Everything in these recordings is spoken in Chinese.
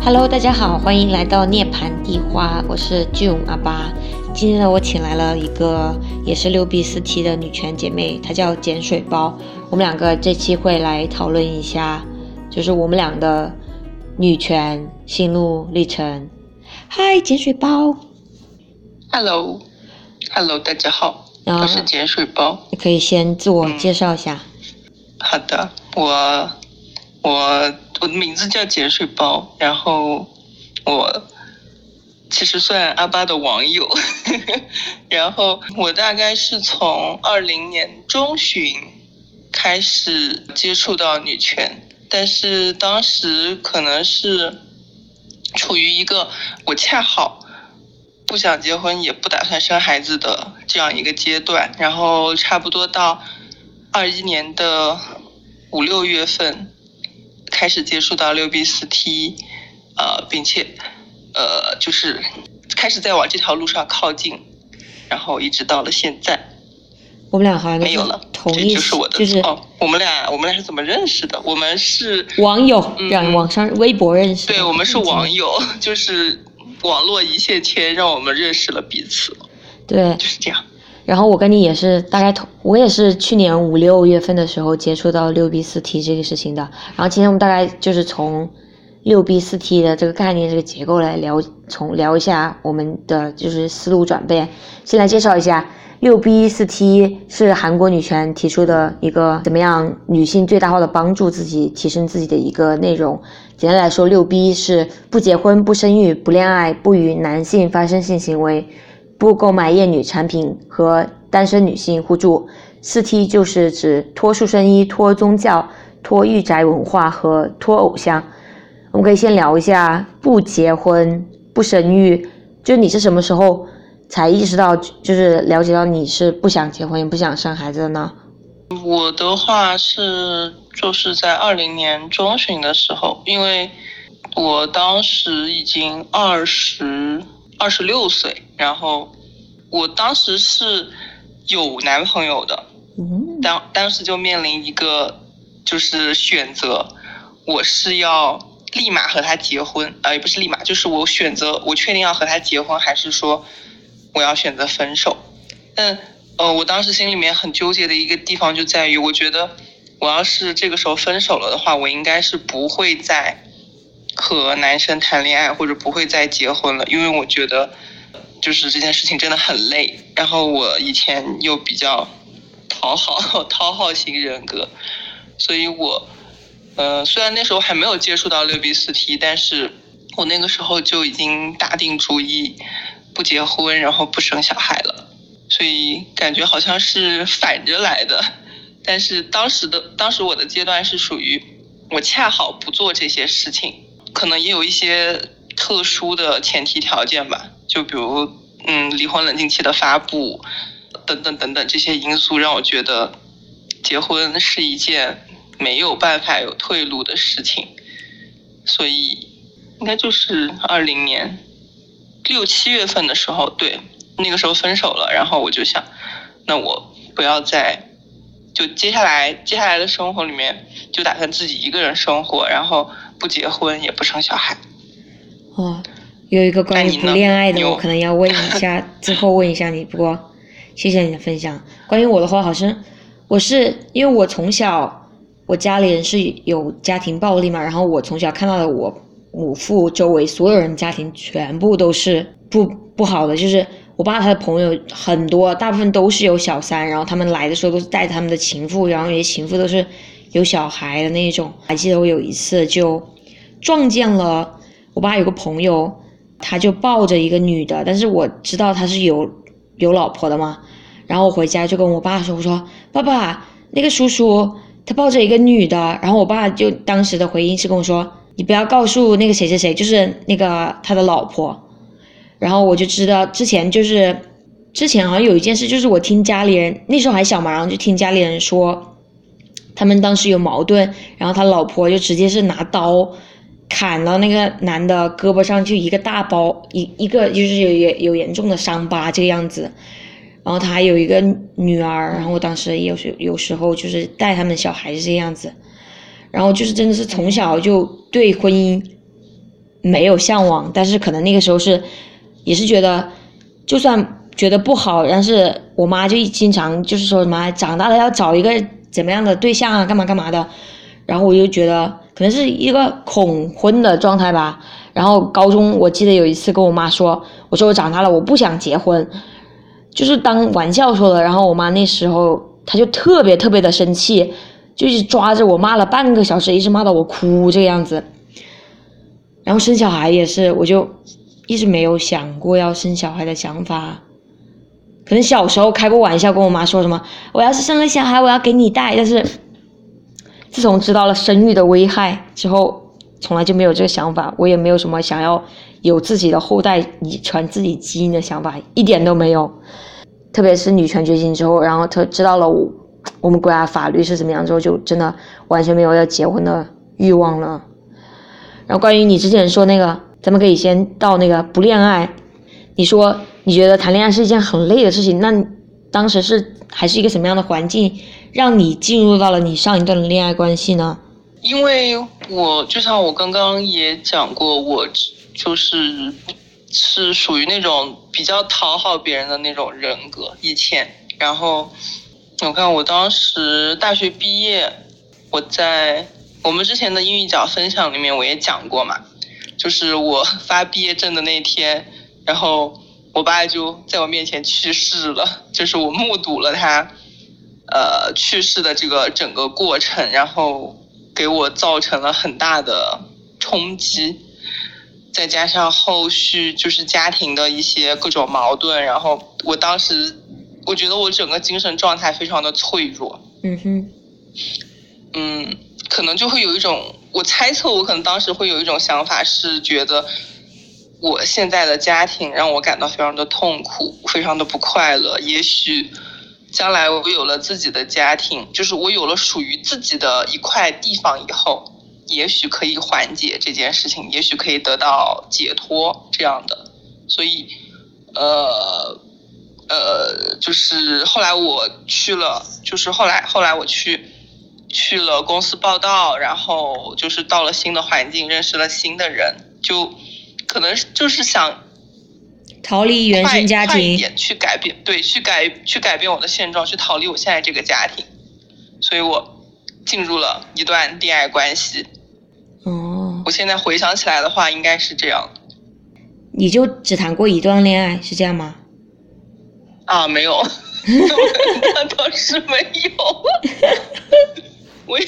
Hello，大家好，欢迎来到涅槃地花，我是 June 阿巴。今天呢，我请来了一个也是六 B 四 T 的女权姐妹，她叫碱水包。我们两个这期会来讨论一下，就是我们俩的女权心路历程。嗨，碱水包。Hello，Hello，大家好，我是碱水包。你可以先自我介绍一下。好的，我我我的名字叫碱水包，然后我其实算阿巴的网友，然后我大概是从二零年中旬开始接触到女权，但是当时可能是处于一个我恰好不想结婚，也不打算生孩子的这样一个阶段，然后差不多到二一年的五六月份开始接触到六 B 四 T，呃，并且呃就是开始在往这条路上靠近，然后一直到了现在。我们俩好像没有了，同一就是我的就是哦，我们俩我们俩是怎么认识的？我们是网友，网上微博认识的。对，我们是网友，就是网络一线牵，让我们认识了彼此，对，就是这样。然后我跟你也是大概同，我也是去年五六月份的时候接触到六 B 四 T 这个事情的。然后今天我们大概就是从六 B 四 T 的这个概念、这个结构来聊，从聊一下我们的就是思路转变。先来介绍一下六 B 四 T 是韩国女权提出的一个怎么样女性最大化的帮助自己提升自己的一个内容。简单来说，六 B 是不结婚、不生育、不恋爱、不与男性发生性行为。不购买厌女产品和单身女性互助。四 T 就是指脱塑身衣、脱宗教、脱御宅文化和脱偶像。我们可以先聊一下不结婚、不生育，就你是什么时候才意识到，就是了解到你是不想结婚也不想生孩子的呢？我的话是就是在二零年中旬的时候，因为我当时已经二十二十六岁，然后我当时是有男朋友的，嗯，当当时就面临一个就是选择，我是要立马和他结婚，呃，也不是立马，就是我选择我确定要和他结婚，还是说我要选择分手？但呃，我当时心里面很纠结的一个地方就在于，我觉得我要是这个时候分手了的话，我应该是不会再和男生谈恋爱，或者不会再结婚了，因为我觉得就是这件事情真的很累。然后我以前又比较讨好 讨好型人格，所以我呃虽然那时候还没有接触到六 B 四 T，但是我那个时候就已经打定主意不结婚，然后不生小孩了。所以感觉好像是反着来的，但是当时的当时我的阶段是属于我恰好不做这些事情，可能也有一些特殊的前提条件吧，就比如嗯离婚冷静期的发布等等等等这些因素，让我觉得结婚是一件没有办法有退路的事情，所以应该就是二零年六七月份的时候，对。那个时候分手了，然后我就想，那我不要再，就接下来接下来的生活里面，就打算自己一个人生活，然后不结婚也不生小孩。哦，有一个关于不恋爱的，我可能要问一下，最后问一下你。不过，谢谢你的分享。关于我的话，好像我是因为我从小我家里人是有家庭暴力嘛，然后我从小看到的我母父周围所有人家庭全部都是不不好的，就是。我爸他的朋友很多，大部分都是有小三，然后他们来的时候都是带他们的情妇，然后有些情妇都是有小孩的那种。还记得我有一次就撞见了我爸有个朋友，他就抱着一个女的，但是我知道他是有有老婆的嘛，然后我回家就跟我爸说，我说爸爸，那个叔叔他抱着一个女的，然后我爸就当时的回应是跟我说，你不要告诉那个谁谁谁，就是那个他的老婆。然后我就知道，之前就是，之前好像有一件事，就是我听家里人那时候还小嘛，然后就听家里人说，他们当时有矛盾，然后他老婆就直接是拿刀砍了那个男的胳膊上就一个大包，一一个就是有有有严重的伤疤这个样子。然后他还有一个女儿，然后我当时有时有时候就是带他们小孩子这个样子。然后就是真的是从小就对婚姻没有向往，但是可能那个时候是也是觉得就算觉得不好，但是我妈就经常就是说什么长大了要找一个怎么样的对象啊，干嘛干嘛的。然后我就觉得可能是一个恐婚的状态吧。然后高中我记得有一次跟我妈说，我说我长大了我不想结婚，就是当玩笑说的。然后我妈那时候她就特别特别的生气。就是抓着我骂了半个小时，一直骂到我哭这个样子。然后生小孩也是，我就一直没有想过要生小孩的想法。可能小时候开过玩笑，跟我妈说什么，我要是生了小孩，我要给你带。但是自从知道了生育的危害之后，从来就没有这个想法。我也没有什么想要有自己的后代遗传自己基因的想法，一点都没有。特别是女权觉醒之后，然后他知道了我。我们国家法律是怎么样之后，就真的完全没有要结婚的欲望了。然后关于你之前说那个，咱们可以先到那个不恋爱。你说你觉得谈恋爱是一件很累的事情，那当时是还是一个什么样的环境，让你进入到了你上一段的恋爱关系呢？因为我就像我刚刚也讲过，我就是是属于那种比较讨好别人的那种人格，以前，然后。我看我当时大学毕业，我在我们之前的英语角分享里面我也讲过嘛，就是我 发毕业证的那天，然后我爸就在我面前去世了，就是我目睹了他，呃去世的这个整个过程，然后给我造成了很大的冲击，再加上后续就是家庭的一些各种矛盾，然后我当时。我觉得我整个精神状态非常的脆弱。嗯哼，嗯，可能就会有一种，我猜测我可能当时会有一种想法，是觉得我现在的家庭让我感到非常的痛苦，非常的不快乐。也许将来我有了自己的家庭，就是我有了属于自己的一块地方以后，也许可以缓解这件事情，也许可以得到解脱这样的。所以，呃。呃，就是后来我去了，就是后来后来我去去了公司报道，然后就是到了新的环境，认识了新的人，就可能就是想逃离原生家庭，去改变，对，去改去改变我的现状，去逃离我现在这个家庭，所以我进入了一段恋爱关系。哦，我现在回想起来的话，应该是这样。你就只谈过一段恋爱，是这样吗？啊，没有，那倒是没有。我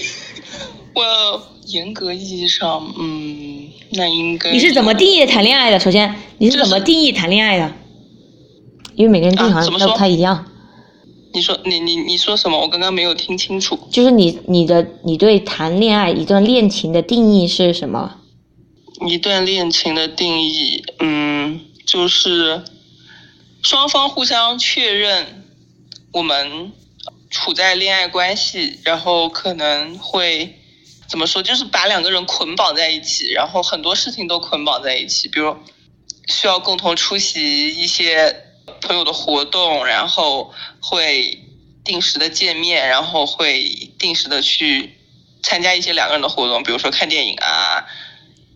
我严格意义上，嗯，那应该你是怎么定义谈恋爱的？首先，你是怎么定义谈恋爱的？因为每个人定义好像都不太一样。你说，你你你说什么？我刚刚没有听清楚。就是你你的你对谈恋爱一段恋情的定义是什么？一段恋情的定义，嗯，就是。双方互相确认我们处在恋爱关系，然后可能会怎么说？就是把两个人捆绑在一起，然后很多事情都捆绑在一起，比如需要共同出席一些朋友的活动，然后会定时的见面，然后会定时的去参加一些两个人的活动，比如说看电影啊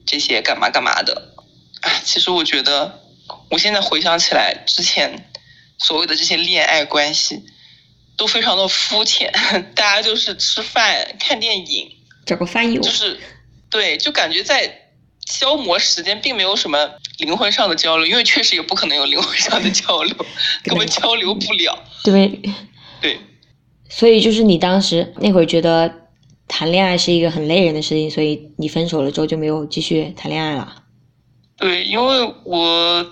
这些干嘛干嘛的。啊，其实我觉得。我现在回想起来，之前所谓的这些恋爱关系都非常的肤浅，大家就是吃饭、看电影、找个翻译，就是对，就感觉在消磨时间，并没有什么灵魂上的交流，因为确实也不可能有灵魂上的交流，根本交流不了。对，对，所以就是你当时那会儿觉得谈恋爱是一个很累人的事情，所以你分手了之后就没有继续谈恋爱了。对，因为我，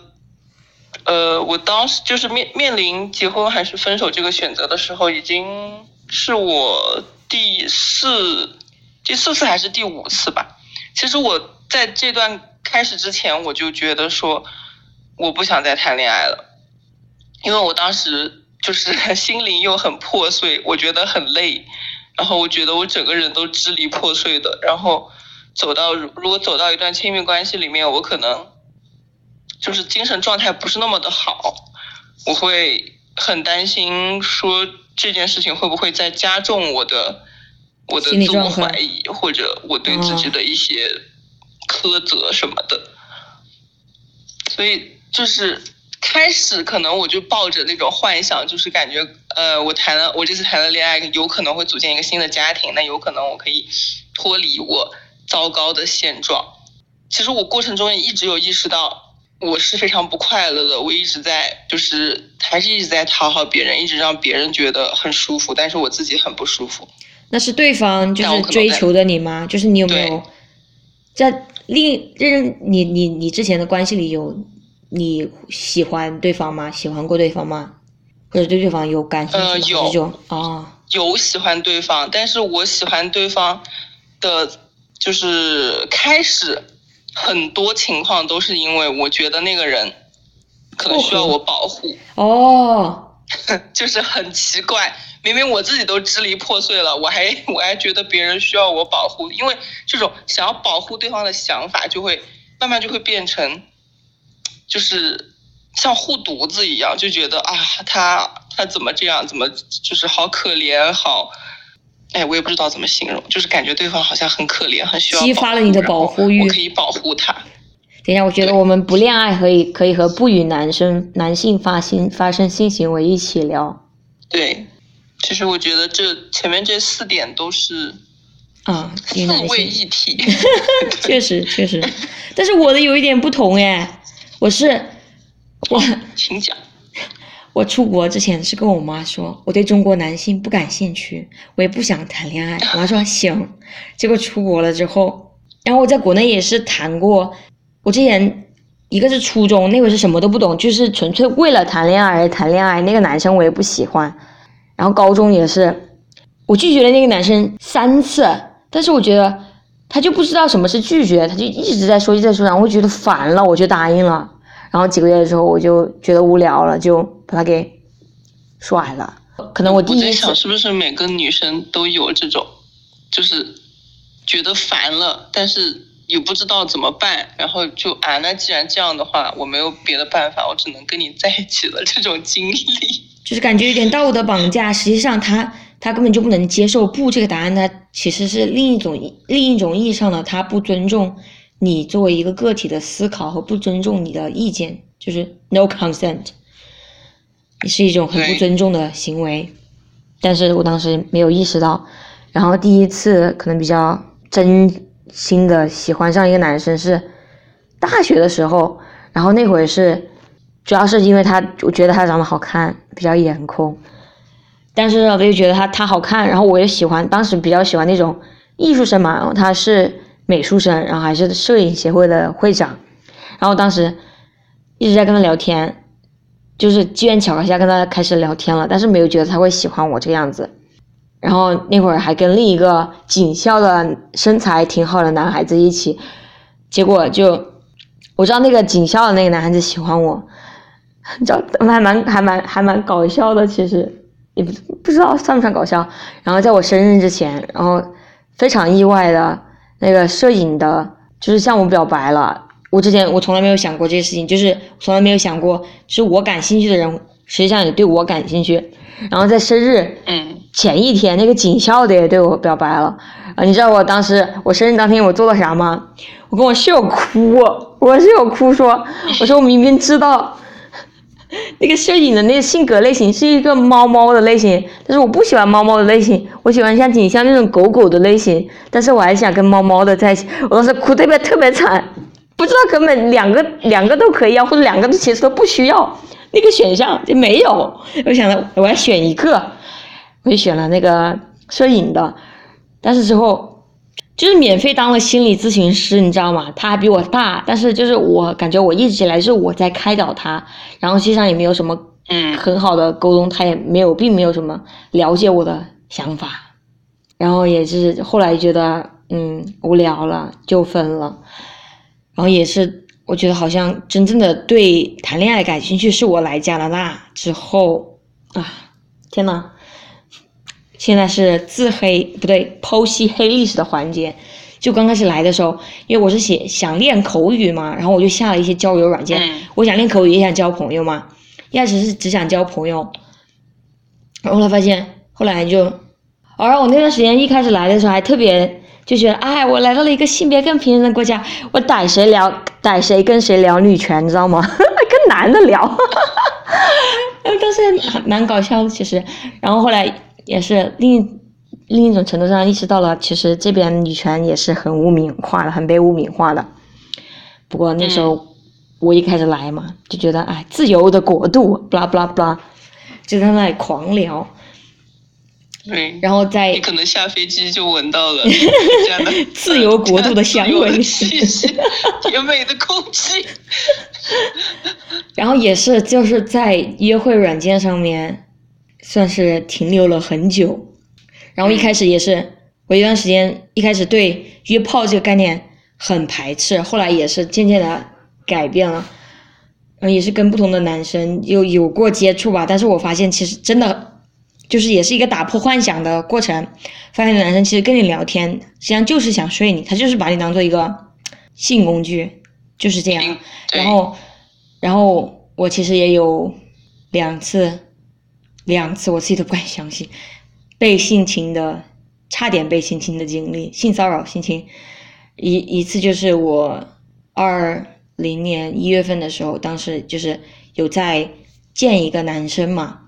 呃，我当时就是面面临结婚还是分手这个选择的时候，已经是我第四第四次还是第五次吧。其实我在这段开始之前，我就觉得说我不想再谈恋爱了，因为我当时就是 心灵又很破碎，我觉得很累，然后我觉得我整个人都支离破碎的，然后走到如果走到一段亲密关系里面，我可能就是精神状态不是那么的好，我会很担心说这件事情会不会再加重我的我的自我怀疑，或者我对自己的一些苛责什么的。所以就是开始可能我就抱着那种幻想，就是感觉呃，我谈了我这次谈了恋爱，有可能会组建一个新的家庭，那有可能我可以脱离我糟糕的现状。其实我过程中也一直有意识到，我是非常不快乐的。我一直在就是还是一直在讨好别人，一直让别人觉得很舒服，但是我自己很不舒服。那是对方就是追求的你吗？就是你有没有在？另认你你你之前的关系里有你喜欢对方吗？喜欢过对方吗？或者对对方有感兴趣？呃，有啊，有喜欢对方，但是我喜欢对方的，就是开始很多情况都是因为我觉得那个人可能需要我保护。哦，就是很奇怪。明明我自己都支离破碎了，我还 我还觉得别人需要我保护，因为这种想要保护对方的想法，就会慢慢就会变成，就是像护犊子一样，就觉得啊，他他怎么这样，怎么就是好可怜，好，哎，我也不知道怎么形容，就是感觉对方好像很可怜，很需要激发了你的保护欲，我可以保护他。等一下，我觉得我们不恋爱可以可以和不与男生男性发性发生性行为一起聊。对。其实我觉得这前面这四点都是啊，四位一体，确实确实，但是我的有一点不同哎，我是我请讲，我出国之前是跟我妈说我对中国男性不感兴趣，我也不想谈恋爱，我妈说行，结果出国了之后，然后我在国内也是谈过，我之前一个是初中那会是什么都不懂，就是纯粹为了谈恋爱而谈恋爱，那个男生我也不喜欢。然后高中也是，我拒绝了那个男生三次，但是我觉得他就不知道什么是拒绝，他就一直在说，一直在说，然后我觉得烦了，我就答应了。然后几个月之后，我就觉得无聊了，就把他给甩了。可能我第一想是不是每个女生都有这种，就是觉得烦了，但是也不知道怎么办，然后就啊，那既然这样的话，我没有别的办法，我只能跟你在一起了。这种经历。就是感觉有点道德绑架，实际上他他根本就不能接受不这个答案，他其实是另一种另一种意义上的他不尊重你作为一个个体的思考和不尊重你的意见，就是 no consent，也是一种很不尊重的行为。但是我当时没有意识到，然后第一次可能比较真心的喜欢上一个男生是大学的时候，然后那会是。主要是因为他，我觉得他长得好看，比较颜控。但是我就觉得他他好看，然后我也喜欢，当时比较喜欢那种艺术生嘛。然后他是美术生，然后还是摄影协会的会长。然后当时一直在跟他聊天，就是机缘巧合下跟他开始聊天了，但是没有觉得他会喜欢我这个样子。然后那会儿还跟另一个警校的身材挺好的男孩子一起，结果就我知道那个警校的那个男孩子喜欢我。你知道，还蛮还蛮还蛮搞笑的，其实也不不知道算不算搞笑。然后在我生日之前，然后非常意外的，那个摄影的，就是向我表白了。我之前我从来没有想过这些事情，就是从来没有想过，就是我感兴趣的人，实际上也对我感兴趣。然后在生日前一天，那个警校的也对我表白了。啊，你知道我当时我生日当天我做了啥吗？我跟我室友哭，我室友哭说，我说我明明知道。那个摄影的那个性格类型是一个猫猫的类型，但是我不喜欢猫猫的类型，我喜欢像景象那种狗狗的类型，但是我还想跟猫猫的在一起。我当时哭特别特别惨，不知道根本两个两个都可以要，或者两个都其实都不需要，那个选项就没有。我想着我要选一个，我就选了那个摄影的，但是之后。就是免费当了心理咨询师，你知道吗？他还比我大，但是就是我感觉我一直以来是我在开导他，然后实际上也没有什么嗯很好的沟通，他也没有并没有什么了解我的想法，然后也是后来觉得嗯无聊了就分了，然后也是我觉得好像真正的对谈恋爱感兴趣是我来加拿大之后啊，天呐！现在是自黑不对，剖析黑历史的环节。就刚开始来的时候，因为我是写想练口语嘛，然后我就下了一些交友软件。我想练口语，也想交朋友嘛。一开始是只想交朋友，然后后来发现，后来就，而我那段时间一开始来的时候还特别就觉得，哎，我来到了一个性别更平等的国家，我逮谁聊逮谁跟谁聊女权，你知道吗？跟男的聊，然后当时蛮搞笑的其实。然后后来也是另另一种程度上意识到了，其实这边女权也是很污名化的，很被污名化的。不过那时候。我一开始来嘛，就觉得哎，自由的国度，布拉布拉布拉，就在那里狂聊。对。然后在。你可能下飞机就闻到了 自由国度的香味。气息，甜美的空气。然后也是就是在约会软件上面，算是停留了很久。然后一开始也是，我一段时间一开始对约炮这个概念很排斥，后来也是渐渐的。改变了，嗯，也是跟不同的男生有有过接触吧，但是我发现其实真的就是也是一个打破幻想的过程。发现男生其实跟你聊天，实际上就是想睡你，他就是把你当做一个性工具，就是这样。然后，然后我其实也有两次，两次我自己都不敢相信被性侵的，差点被性侵的经历，性骚扰、性侵。一一次就是我二。零年一月份的时候，当时就是有在见一个男生嘛，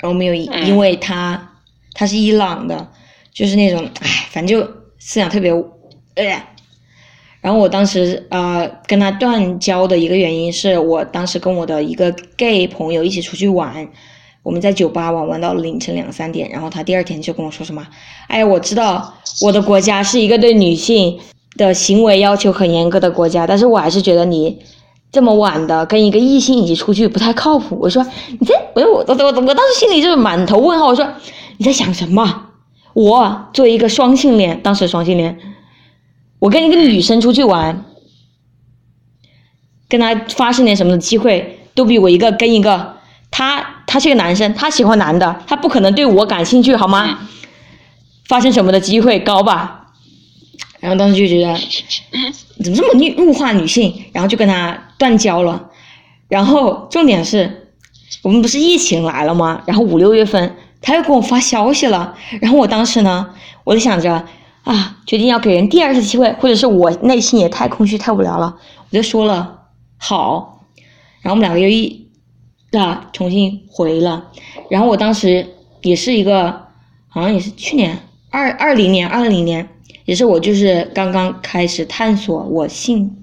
然后没有因为他他是伊朗的，就是那种唉，反正就思想特别呃，然后我当时呃跟他断交的一个原因是我当时跟我的一个 gay 朋友一起出去玩，我们在酒吧玩玩到凌晨两三点，然后他第二天就跟我说什么，哎呀，我知道我的国家是一个对女性。的行为要求很严格的国家，但是我还是觉得你这么晚的跟一个异性一起出去不太靠谱。我说你在，我我我我我当时心里就是满头问号。我说你在想什么？我作为一个双性恋，当时双性恋，我跟一个女生出去玩，跟他发生点什么的机会，都比我一个跟一个他他是个男生，他喜欢男的，他不可能对我感兴趣，好吗？发生什么的机会高吧？然后当时就觉得，怎么这么女物化女性？然后就跟他断交了。然后重点是，我们不是疫情来了吗？然后五六月份他又给我发消息了。然后我当时呢，我就想着啊，决定要给人第二次机会，或者是我内心也太空虚太无聊了，我就说了好。然后我们两个又一啊重新回了。然后我当时也是一个，好像也是去年二二零年二零年。也是我就是刚刚开始探索我性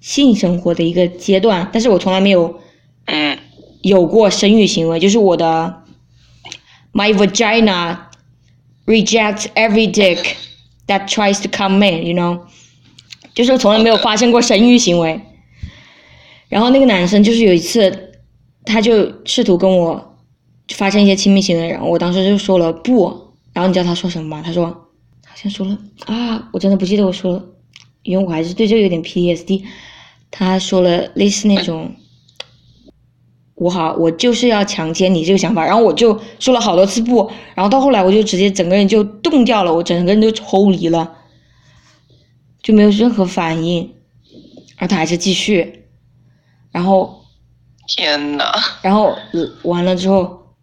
性生活的一个阶段，但是我从来没有嗯有过生育行为，就是我的 my vagina rejects every dick that tries to come in，you know，就是从来没有发生过生育行为。然后那个男生就是有一次，他就试图跟我发生一些亲密行为，然后我当时就说了不，然后你知道他说什么吗？他说。先说了啊，我真的不记得我说了，因为我还是对这个有点 PTSD。他说了类似那种，我好，我就是要强奸你这个想法，然后我就说了好多次不，然后到后来我就直接整个人就冻掉了，我整个人就抽离了，就没有任何反应，而他还是继续，然后天呐，然后完了之后，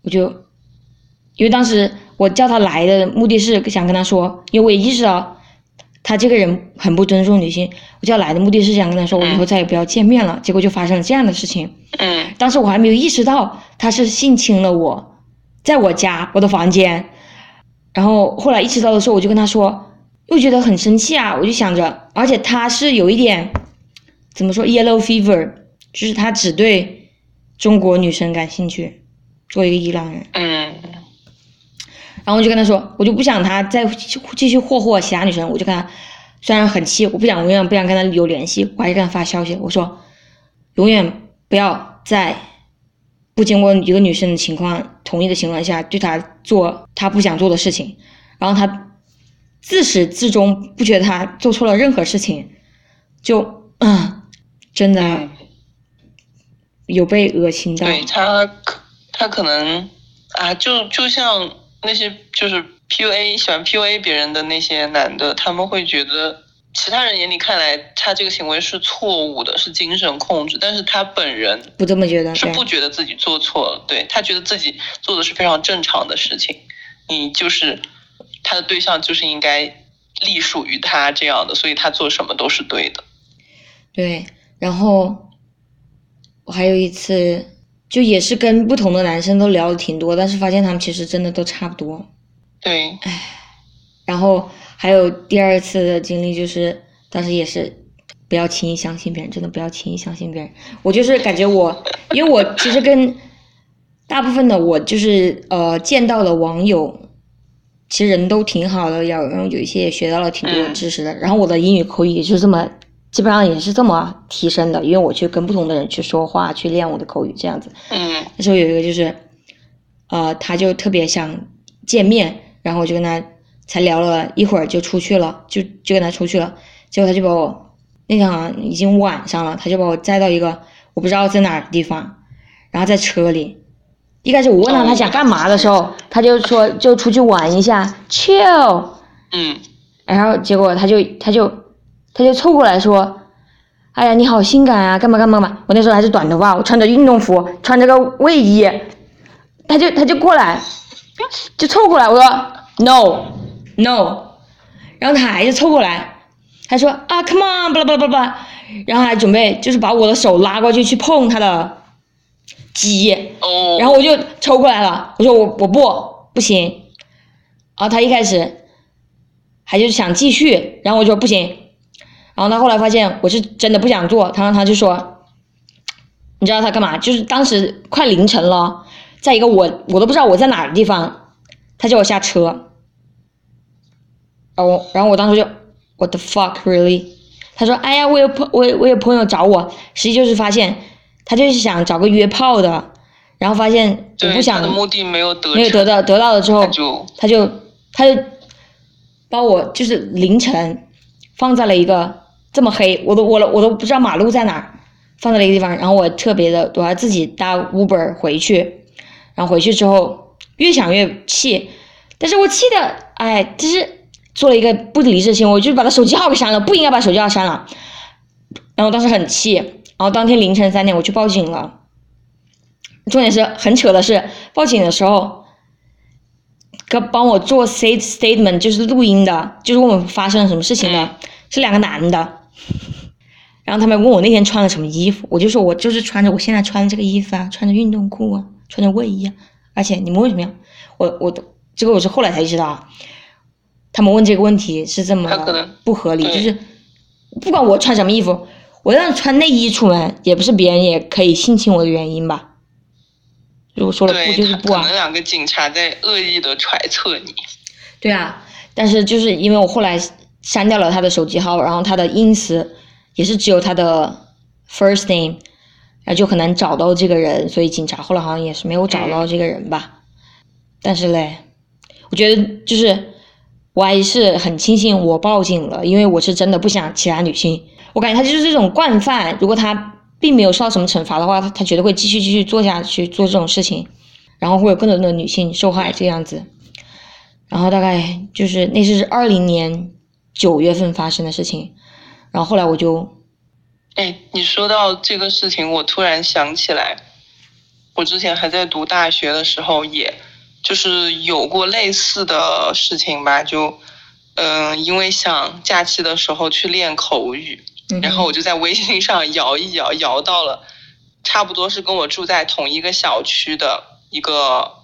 我就因为当时。我叫他来的目的是想跟他说，因为我也意识到他这个人很不尊重女性。我叫来的目的是想跟他说，我以后再也不要见面了。结果就发生了这样的事情。嗯。当时我还没有意识到他是性侵了我，在我家我的房间。然后后来意识到的时候，我就跟他说，又觉得很生气啊。我就想着，而且他是有一点怎么说，yellow fever，就是他只对中国女生感兴趣，作为一个伊朗人。嗯。然后我就跟他说，我就不想他再继续霍霍其他女生，我就跟他，虽然很气，我不想永远不想跟他有联系，我还是跟他发消息，我说，永远不要在不经过一个女生的情况同意的情况下对他做他不想做的事情。然后他自始至终不觉得他做错了任何事情，就嗯，真的有被恶心到。对他他可能啊，就就像。那些就是 PUA 喜欢 PUA 别人的那些男的，他们会觉得其他人眼里看来他这个行为是错误的，是精神控制，但是他本人不这么觉得，是不觉得自己做错了，对他觉得自己做的是非常正常的事情。你就是他的对象，就是应该隶属于他这样的，所以他做什么都是对的。对，然后我还有一次，就也是跟不同的男生都聊的挺多，但是发现他们其实真的都差不多。对，唉，然后还有第二次的经历，就是当时也是不要轻易相信别人，真的不要轻易相信别人。我就是感觉我，因为我其实跟大部分的我就是呃见到的网友，其实人都挺好的，然后有一些也学到了挺多知识的。然后我的英语口语也就这么，基本上也是这么提升的，因为我去跟不同的人去说话，去练我的口语这样子。嗯。那时候有一个就是，呃，他就特别想见面。然后我就跟他才聊了一会儿就出去了，就就跟他出去了。结果他就把我那天好像已经晚上了，他就把我载到一个我不知道在哪儿的地方，然后在车里。一开始我问他他想干嘛的时候，他就说就出去玩一下，chill。嗯。然后结果他就他就他就凑过来说：“哎呀，你好性感啊，干嘛干嘛嘛。”我那时候还是短头发，我穿着运动服，穿着个卫衣，他就他就过来。就凑过来，我说 no no，然后他还是凑过来，他说啊 come on 巴拉巴拉巴拉，然后还准备就是把我的手拉过去去碰他的鸡，然后我就抽过来了，我说我我不不行，然后他一开始还就想继续，然后我说不行，然后他后来发现我是真的不想做，他让他就说，你知道他干嘛？就是当时快凌晨了。在一个我我都不知道我在哪儿的地方，他叫我下车，然后然后我当时就 What the fuck really？他说哎呀我有朋我我有朋友找我，实际就是发现他就是想找个约炮的，然后发现我不想目的没有得没有得到得到了之后，他就他就把我就是凌晨放在了一个这么黑，我都我我都不知道马路在哪儿，放在了一个地方，然后我特别的我还自己搭 Uber 回去。然后回去之后越想越气，但是我气的，哎，就是做了一个不理智行为，我就是把他手机号给删了，不应该把手机号删了。然后当时很气，然后当天凌晨三点我去报警了。重点是很扯的是，报警的时候，给帮我做 state statement 就是录音的，就是问我发生了什么事情的，是两个男的。然后他们问我那天穿了什么衣服，我就说我就是穿着我现在穿的这个衣服啊，穿着运动裤啊。穿着卫衣啊，而且你们为什么要我？我这个我是后来才知道啊。他们问这个问题是这么不合理，就是不管我穿什么衣服，我让穿内衣出门，也不是别人也可以性侵我的原因吧？如果说了不就是不啊？可能两个警察在恶意的揣测你。对啊，但是就是因为我后来删掉了他的手机号，然后他的 ins 也是只有他的 first name。然后就很难找到这个人，所以警察后来好像也是没有找到这个人吧。但是嘞，我觉得就是我还是很庆幸我报警了，因为我是真的不想其他女性。我感觉他就是这种惯犯，如果他并没有受到什么惩罚的话，他他绝对会继续继续做下去做这种事情，然后会有更多的女性受害这样子。然后大概就是那是二零年九月份发生的事情，然后后来我就。哎，你说到这个事情，我突然想起来，我之前还在读大学的时候，也就是有过类似的事情吧。就，嗯，因为想假期的时候去练口语，然后我就在微信上摇一摇，摇到了差不多是跟我住在同一个小区的一个，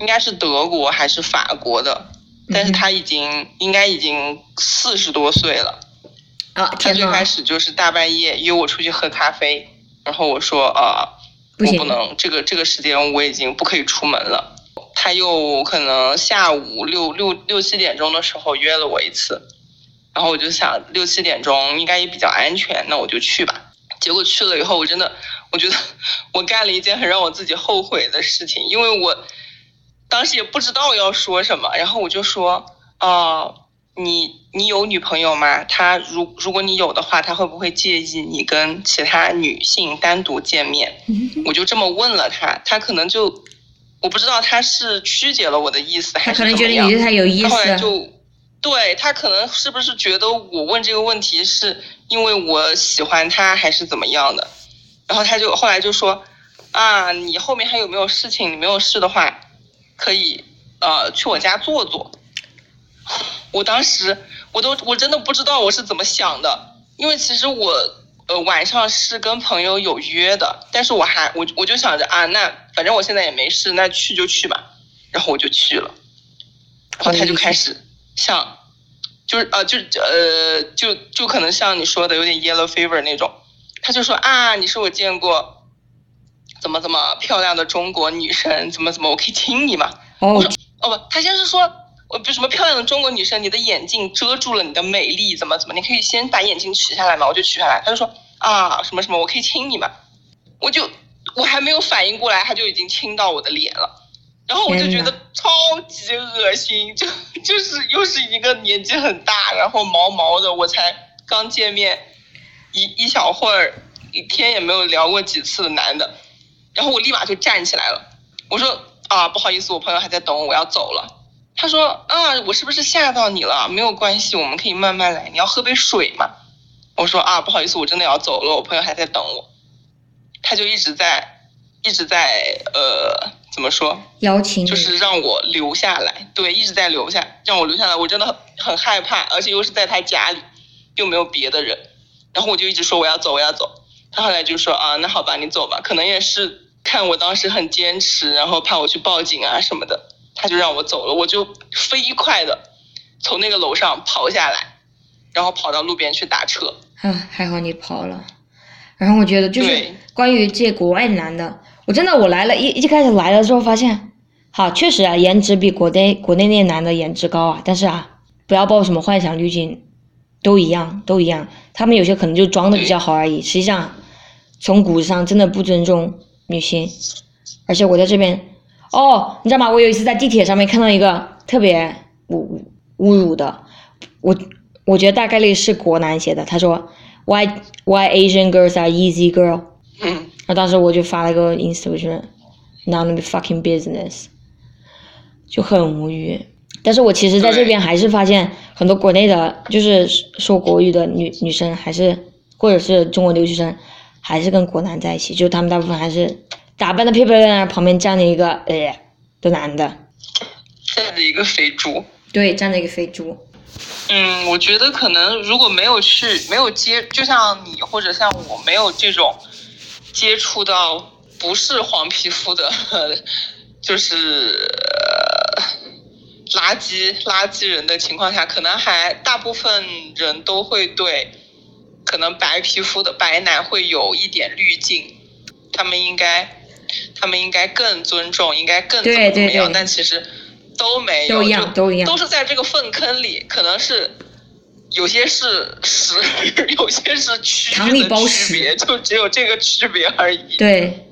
应该是德国还是法国的，但是他已经应该已经四十多岁了。啊，他最开始就是大半夜约我出去喝咖啡，然后我说呃，我不能，这个这个时间我已经不可以出门了。他又可能下午六六六七点钟的时候约了我一次，然后我就想六七点钟应该也比较安全，那我就去吧。结果去了以后，我真的我觉得 我干了一件很让我自己后悔的事情，因为我当时也不知道要说什么，然后我就说啊。你你有女朋友吗？他如如果你有的话，他会不会介意你跟其他女性单独见面？我就这么问了他，他可能就我不知道他是曲解了我的意思还是他可能觉得你对他有意思。后来就，对他可能是不是觉得我问这个问题是因为我喜欢他还是怎么样的？然后他就后来就说，啊，你后面还有没有事情？你没有事的话，可以呃去我家坐坐。我当时我都我真的不知道我是怎么想的，因为其实我呃晚上是跟朋友有约的，但是我还我我就想着啊，那反正我现在也没事，那去就去吧，然后我就去了，然后他就开始像就是呃就呃就就可能像你说的有点 yellow fever 那种，他就说啊你是我见过怎么怎么漂亮的中国女生，怎么怎么我可以亲你吗？我说哦不，他先是说。我比如什么漂亮的中国女生，你的眼镜遮住了你的美丽，怎么怎么？你可以先把眼镜取下来嘛，我就取下来。他就说啊，什么什么，我可以亲你吗？我就我还没有反应过来，他就已经亲到我的脸了，然后我就觉得超级恶心，就 就是又是一个年纪很大，然后毛毛的，我才刚见面一一小会儿，一天也没有聊过几次的男的，然后我立马就站起来了，我说啊，不好意思，我朋友还在等我，我要走了。他说啊，我是不是吓到你了？没有关系，我们可以慢慢来。你要喝杯水嘛？我说啊，不好意思，我真的要走了，我朋友还在等我。他就一直在，一直在呃，怎么说？邀请就是让我留下来。对，一直在留下，让我留下来。我真的很很害怕，而且又是在他家里，又没有别的人。然后我就一直说我要走，我要走。他后来就说啊，那好吧，你走吧。可能也是看我当时很坚持，然后怕我去报警啊什么的。他就让我走了，我就飞快的从那个楼上跑下来，然后跑到路边去打车。啊，还好你跑了。然后我觉得就是关于这国外男的，我真的我来了一一开始来了之后发现，好，确实啊，颜值比国内国内那些男的颜值高啊。但是啊，不要抱什么幻想滤镜，都一样，都一样。他们有些可能就装的比较好而已，实际上从骨子上真的不尊重女性。而且我在这边。哦，你知道吗？我有一次在地铁上面看到一个特别侮侮辱的，我我觉得大概率是国男写的。他说，Why Why Asian girls are easy girl？嗯，然后当时我就发了个 ins，我就是 none of fucking business，就很无语。但是我其实在这边还是发现很多国内的，就是说国语的女女生，还是或者是中国留学生，还是跟国男在一起，就他们大部分还是。打扮的漂漂亮亮，旁边站着一个哎的男的，站着一个肥猪。对，站着一个肥猪。嗯，我觉得可能如果没有去，没有接，就像你或者像我没有这种接触到不是黄皮肤的，就是垃圾垃圾人的情况下，可能还大部分人都会对可能白皮肤的白男会有一点滤镜，他们应该。他们应该更尊重，应该更怎么怎么样，但其实都没有，都一样，都一样，都是在这个粪坑里，可能是 有些是屎，有些是蛆的区别，就只有这个区别而已。对，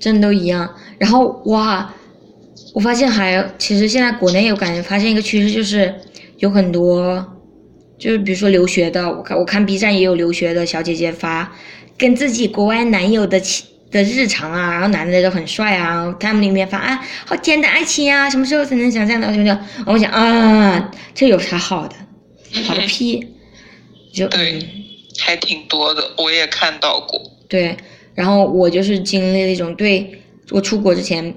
真的都一样。然后哇，我发现还其实现在国内有感觉发现一个趋势，就是有很多，就是比如说留学的，我看我看 B 站也有留学的小姐姐发跟自己国外男友的亲。的日常啊，然后男的都很帅啊，他们里面发啊，好甜的爱情啊，什么时候才能想象到？什么的？我想啊，这有啥好的？好个屁！就 对，还挺多的，我也看到过。对，然后我就是经历了一种对我出国之前，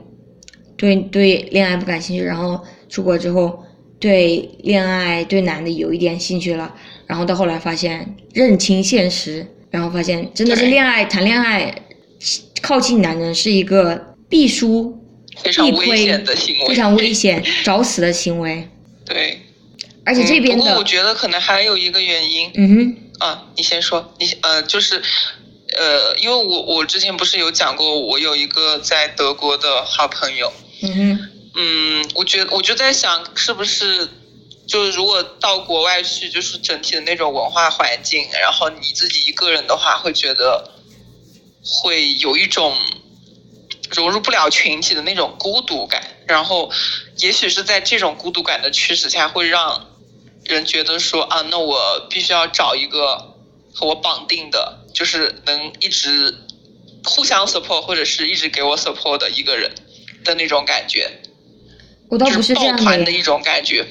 对对恋爱不感兴趣，然后出国之后对恋爱对男的有一点兴趣了，然后到后来发现认清现实，然后发现真的是恋爱谈恋爱。靠近男人是一个必输、非常危险的行为，非常危 险、找死的行为。对，而且这边的，不过我觉得可能还有一个原因。嗯哼。啊，你先说，你呃，就是，呃，因为我我之前不是有讲过，我有一个在德国的好朋友。嗯哼。嗯，我觉得我就在想，是不是，就是如果到国外去，就是整体的那种文化环境，然后你自己一个人的话，会觉得。会有一种融入不了群体的那种孤独感，然后，也许是在这种孤独感的驱使下，会让人觉得说啊，那我必须要找一个和我绑定的，就是能一直互相 support 或者是一直给我 support 的一个人。的那种感觉，我倒不是这样的一种感觉。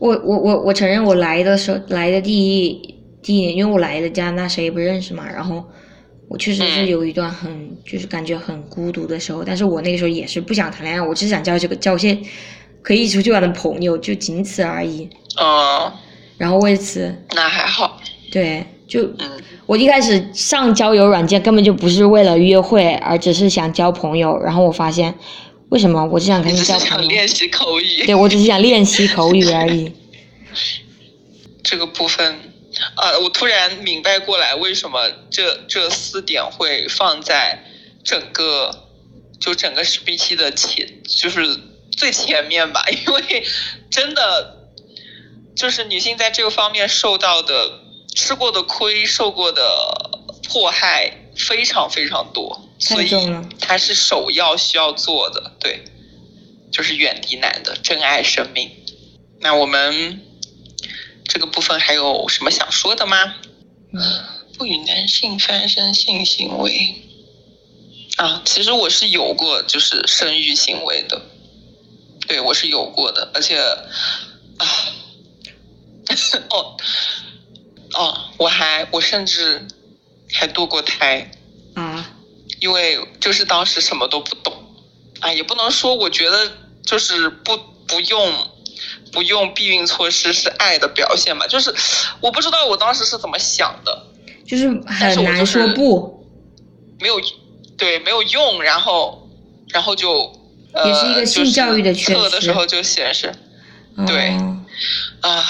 我我我我承认，我来的时候来的第一第一年，因为我来的加拿大谁也不认识嘛，然后我确实是有一段很就是感觉很孤独的时候，但是我那个时候也是不想谈恋爱，我只想交这个交些可以一起出去玩的朋友，就仅此而已。嗯。然后为此。那还好。对，就我一开始上交友软件根本就不是为了约会，而只是想交朋友。然后我发现。为什么？我只想跟你交朋友。练习口语。对，我只是想练习口语而已。这个部分，啊，我突然明白过来，为什么这这四点会放在整个就整个 speech 的前，就是最前面吧？因为真的就是女性在这个方面受到的、吃过的亏、受过的迫害非常非常多。所以它是首要需要做的，对，就是远离男的，珍爱生命。那我们这个部分还有什么想说的吗？不与男性发生性行为啊，其实我是有过就是生育行为的，对我是有过的，而且啊，哦哦，我还我甚至还堕过胎啊。因为就是当时什么都不懂，啊，也不能说我觉得就是不不用不用避孕措施是爱的表现吧，就是我不知道我当时是怎么想的，就是很难说不，没有对没有用，然后然后就也是一个性教育的缺失，测的时候就显示，对。啊，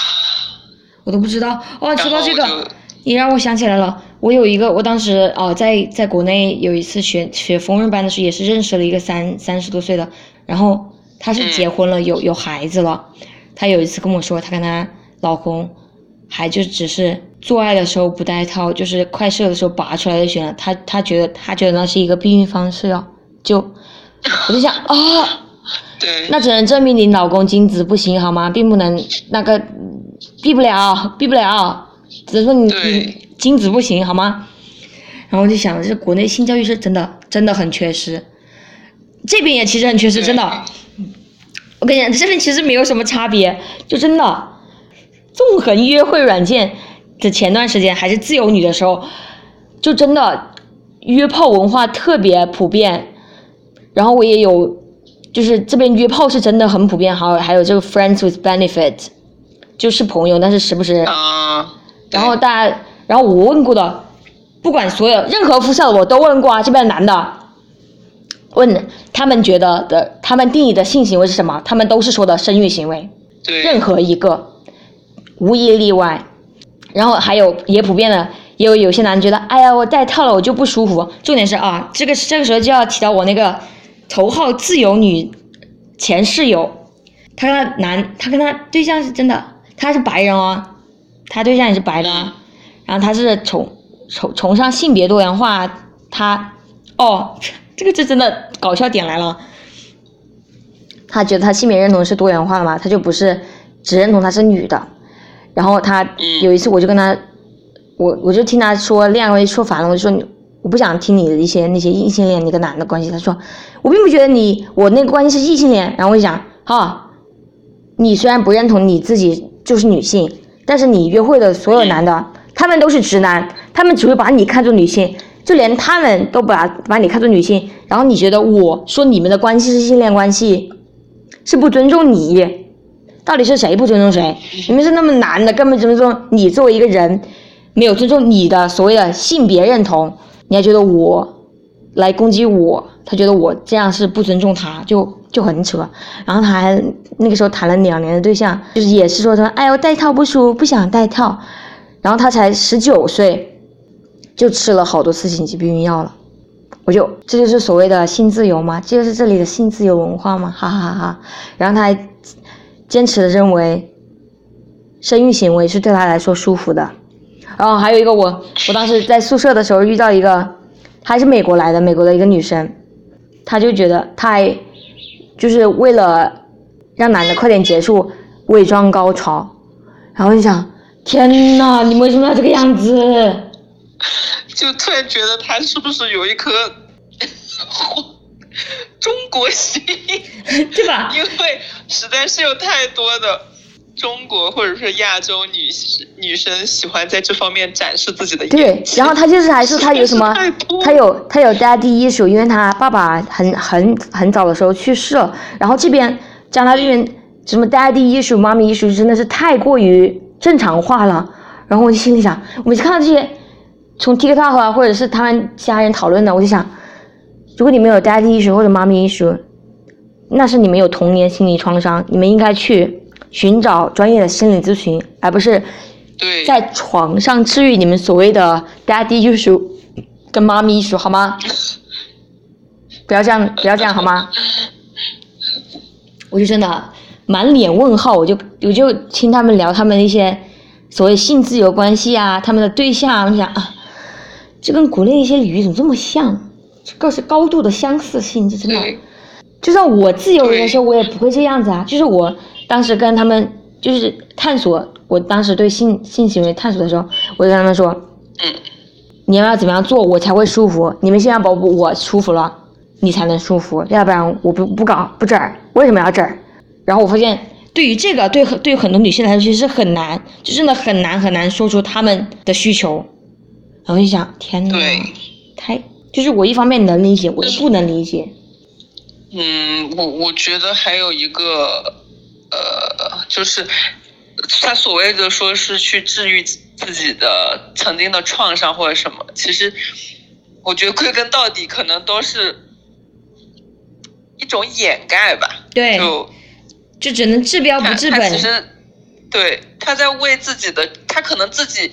我都不知道。哦，说到这个，你让我想起来了。我有一个，我当时哦，在在国内有一次学学缝纫班的时候，也是认识了一个三三十多岁的，然后她是结婚了，有有孩子了。她有一次跟我说，她跟她老公还就只是做爱的时候不带套，就是快射的时候拔出来就行了。她她觉得她觉得那是一个避孕方式哦，就我就想啊，对，那只能证明你老公精子不行好吗？并不能那个避不了，避不了，只是说你你。精子不行好吗？然后我就想，这国内性教育是真的真的很缺失，这边也其实很缺失，真的。我跟你讲，这边其实没有什么差别，就真的。纵横约会软件的前段时间还是自由女的时候，就真的约炮文化特别普遍。然后我也有，就是这边约炮是真的很普遍，还有还有这个 friends with benefit，就是朋友，但是时不时。然后大家。然后我问过的，不管所有任何肤色我都问过啊，这边的男的，问他们觉得的，他们定义的性行为是什么？他们都是说的生育行为，任何一个，无一例外。然后还有也普遍的，也有有些男觉得，哎呀，我戴套了我就不舒服。重点是啊，这个这个时候就要提到我那个头号自由女前室友，他跟他男，他跟他对象是真的，他是白人哦，他对象也是白的。然后他是崇崇崇尚性别多元化，他哦，这个这真的搞笑点来了。他觉得他性别认同是多元化的嘛，他就不是只认同他是女的。然后他有一次我就跟他，我我就听他说恋爱说烦了，我就说我不想听你的一些那些异性恋那个男的关系。他说我并不觉得你我那个关系是异性恋。然后我就讲哈，你虽然不认同你自己就是女性，但是你约会的所有男的。他们都是直男，他们只会把你看作女性，就连他们都把把你看作女性，然后你觉得我说你们的关系是性恋关系，是不尊重你，到底是谁不尊重谁？你们是那么男的，根本尊重你作为一个人，没有尊重你的所谓的性别认同，你还觉得我来攻击我，他觉得我这样是不尊重他，就就很扯。然后他还那个时候谈了两年的对象，就是也是说说，哎我戴套不舒服，不想戴套。然后他才十九岁，就吃了好多次紧急避孕药了，我就这就是所谓的性自由吗？这就是这里的性自由文化吗？哈哈哈哈！然后他还坚持的认为，生育行为是对他来说舒服的。然后还有一个我，我当时在宿舍的时候遇到一个，还是美国来的美国的一个女生，她就觉得她还就是为了让男的快点结束，伪装高潮，然后就想。天呐，你为什么要这个样子？就突然觉得他是不是有一颗 中国心，对吧？因为实在是有太多的中国或者是亚洲女女生喜欢在这方面展示自己的。对，然后他就是还是他有什么，他有他有 daddy issue，因为他爸爸很很很早的时候去世了，然后这边加拿大这边什么 daddy issue、妈咪 issue 真的是太过于正常化了，然后我就心里想，我每次看到这些。从 TikTok 啊，或者是他们家人讨论的，我就想，如果你们有 daddy issue 或者 mommy issue，那是你们有童年心理创伤，你们应该去寻找专业的心理咨询，而不是在床上治愈你们所谓的 daddy issue 跟 mommy issue 好吗？不要这样，不要这样好吗？我就真的满脸问号，我就我就听他们聊他们一些所谓性自由关系啊，他们的对象，我就想啊。这跟国内一些鱼怎么这么像？这个是高度的相似性，这真的。就算我自由的时候，我也不会这样子啊。就是我当时跟他们就是探索，我当时对性性行为探索的时候，我就跟他们说：“嗯，你要要怎么样做，我才会舒服？你们先要保我舒服了，你才能舒服，要不然我不不搞不这儿，为什么要这儿？”然后我发现，对于这个，对很对于很多女性来说，其实很难，就真的很难很难说出他们的需求。然后就想，天呐，太就是我一方面能理解，我又不能理解。嗯，我我觉得还有一个，呃，就是他所谓的说是去治愈自己的曾经的创伤或者什么，其实我觉得归根到底可能都是一种掩盖吧。对，就就只能治标不治本。其实，对，他在为自己的，他可能自己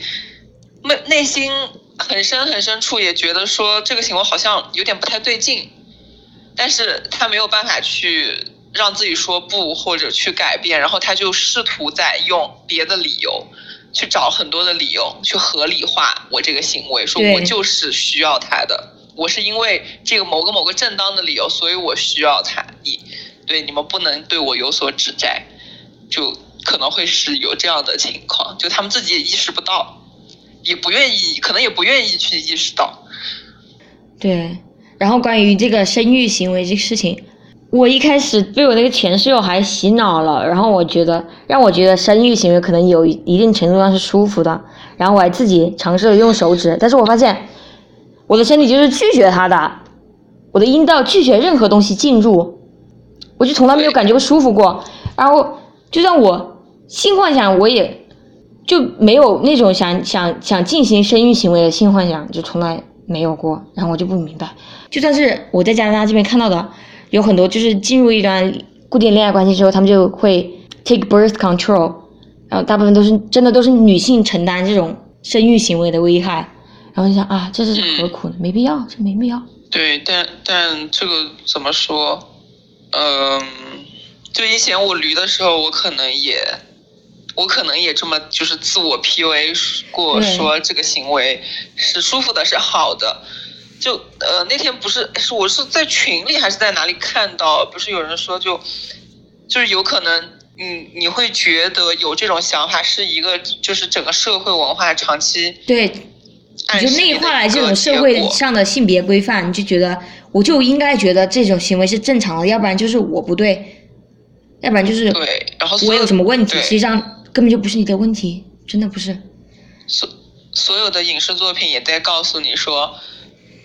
内内心。很深很深处也觉得说这个行为好像有点不太对劲，但是他没有办法去让自己说不或者去改变，然后他就试图在用别的理由去找很多的理由去合理化我这个行为，说我就是需要他的，我是因为这个某个某个正当的理由，所以我需要他，你对你们不能对我有所指摘，就可能会是有这样的情况，就他们自己也意识不到。也不愿意，可能也不愿意去意识到。对，然后关于这个生育行为这个事情，我一开始被我那个前室友还洗脑了，然后我觉得让我觉得生育行为可能有一定程度上是舒服的，然后我还自己尝试了用手指，但是我发现我的身体就是拒绝它的，我的阴道拒绝任何东西进入，我就从来没有感觉过舒服过，然后就算我性幻想，我也。就没有那种想想想进行生育行为的性幻想，就从来没有过。然后我就不明白，就算是我在加拿大这边看到的，有很多就是进入一段固定恋爱关系之后，他们就会 take birth control，然后大部分都是真的都是女性承担这种生育行为的危害。然后就想啊，这是何苦呢？没必要，这没必要。对，但但这个怎么说？嗯，就以前我驴的时候，我可能也。我可能也这么就是自我 PUA 过，说这个行为是舒服的，是好的。就呃那天不是是我是在群里还是在哪里看到，不是有人说就就是有可能，嗯，你会觉得有这种想法是一个就是整个社会文化长期对，你就内化了这种社会上的性别规范，你就觉得我就应该觉得这种行为是正常的，要不然就是我不对，要不然就是对，然后我有什么问题，实际上。根本就不是你的问题，真的不是。所所有的影视作品也在告诉你说，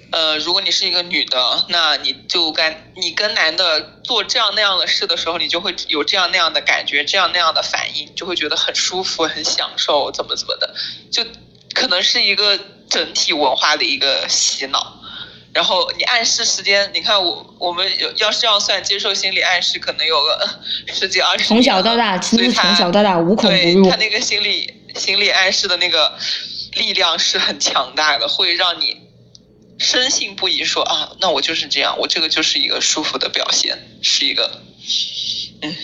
呃，如果你是一个女的，那你就该你跟男的做这样那样的事的时候，你就会有这样那样的感觉，这样那样的反应，就会觉得很舒服、很享受，怎么怎么的，就可能是一个整体文化的一个洗脑。然后你暗示时间，你看我我们有要是要算接受心理暗示，可能有个 十几二十从小到大，其实从小到大无孔不入。他那个心理心理暗示的那个力量是很强大的，会让你深信不疑，说啊，那我就是这样，我这个就是一个舒服的表现，是一个嗯，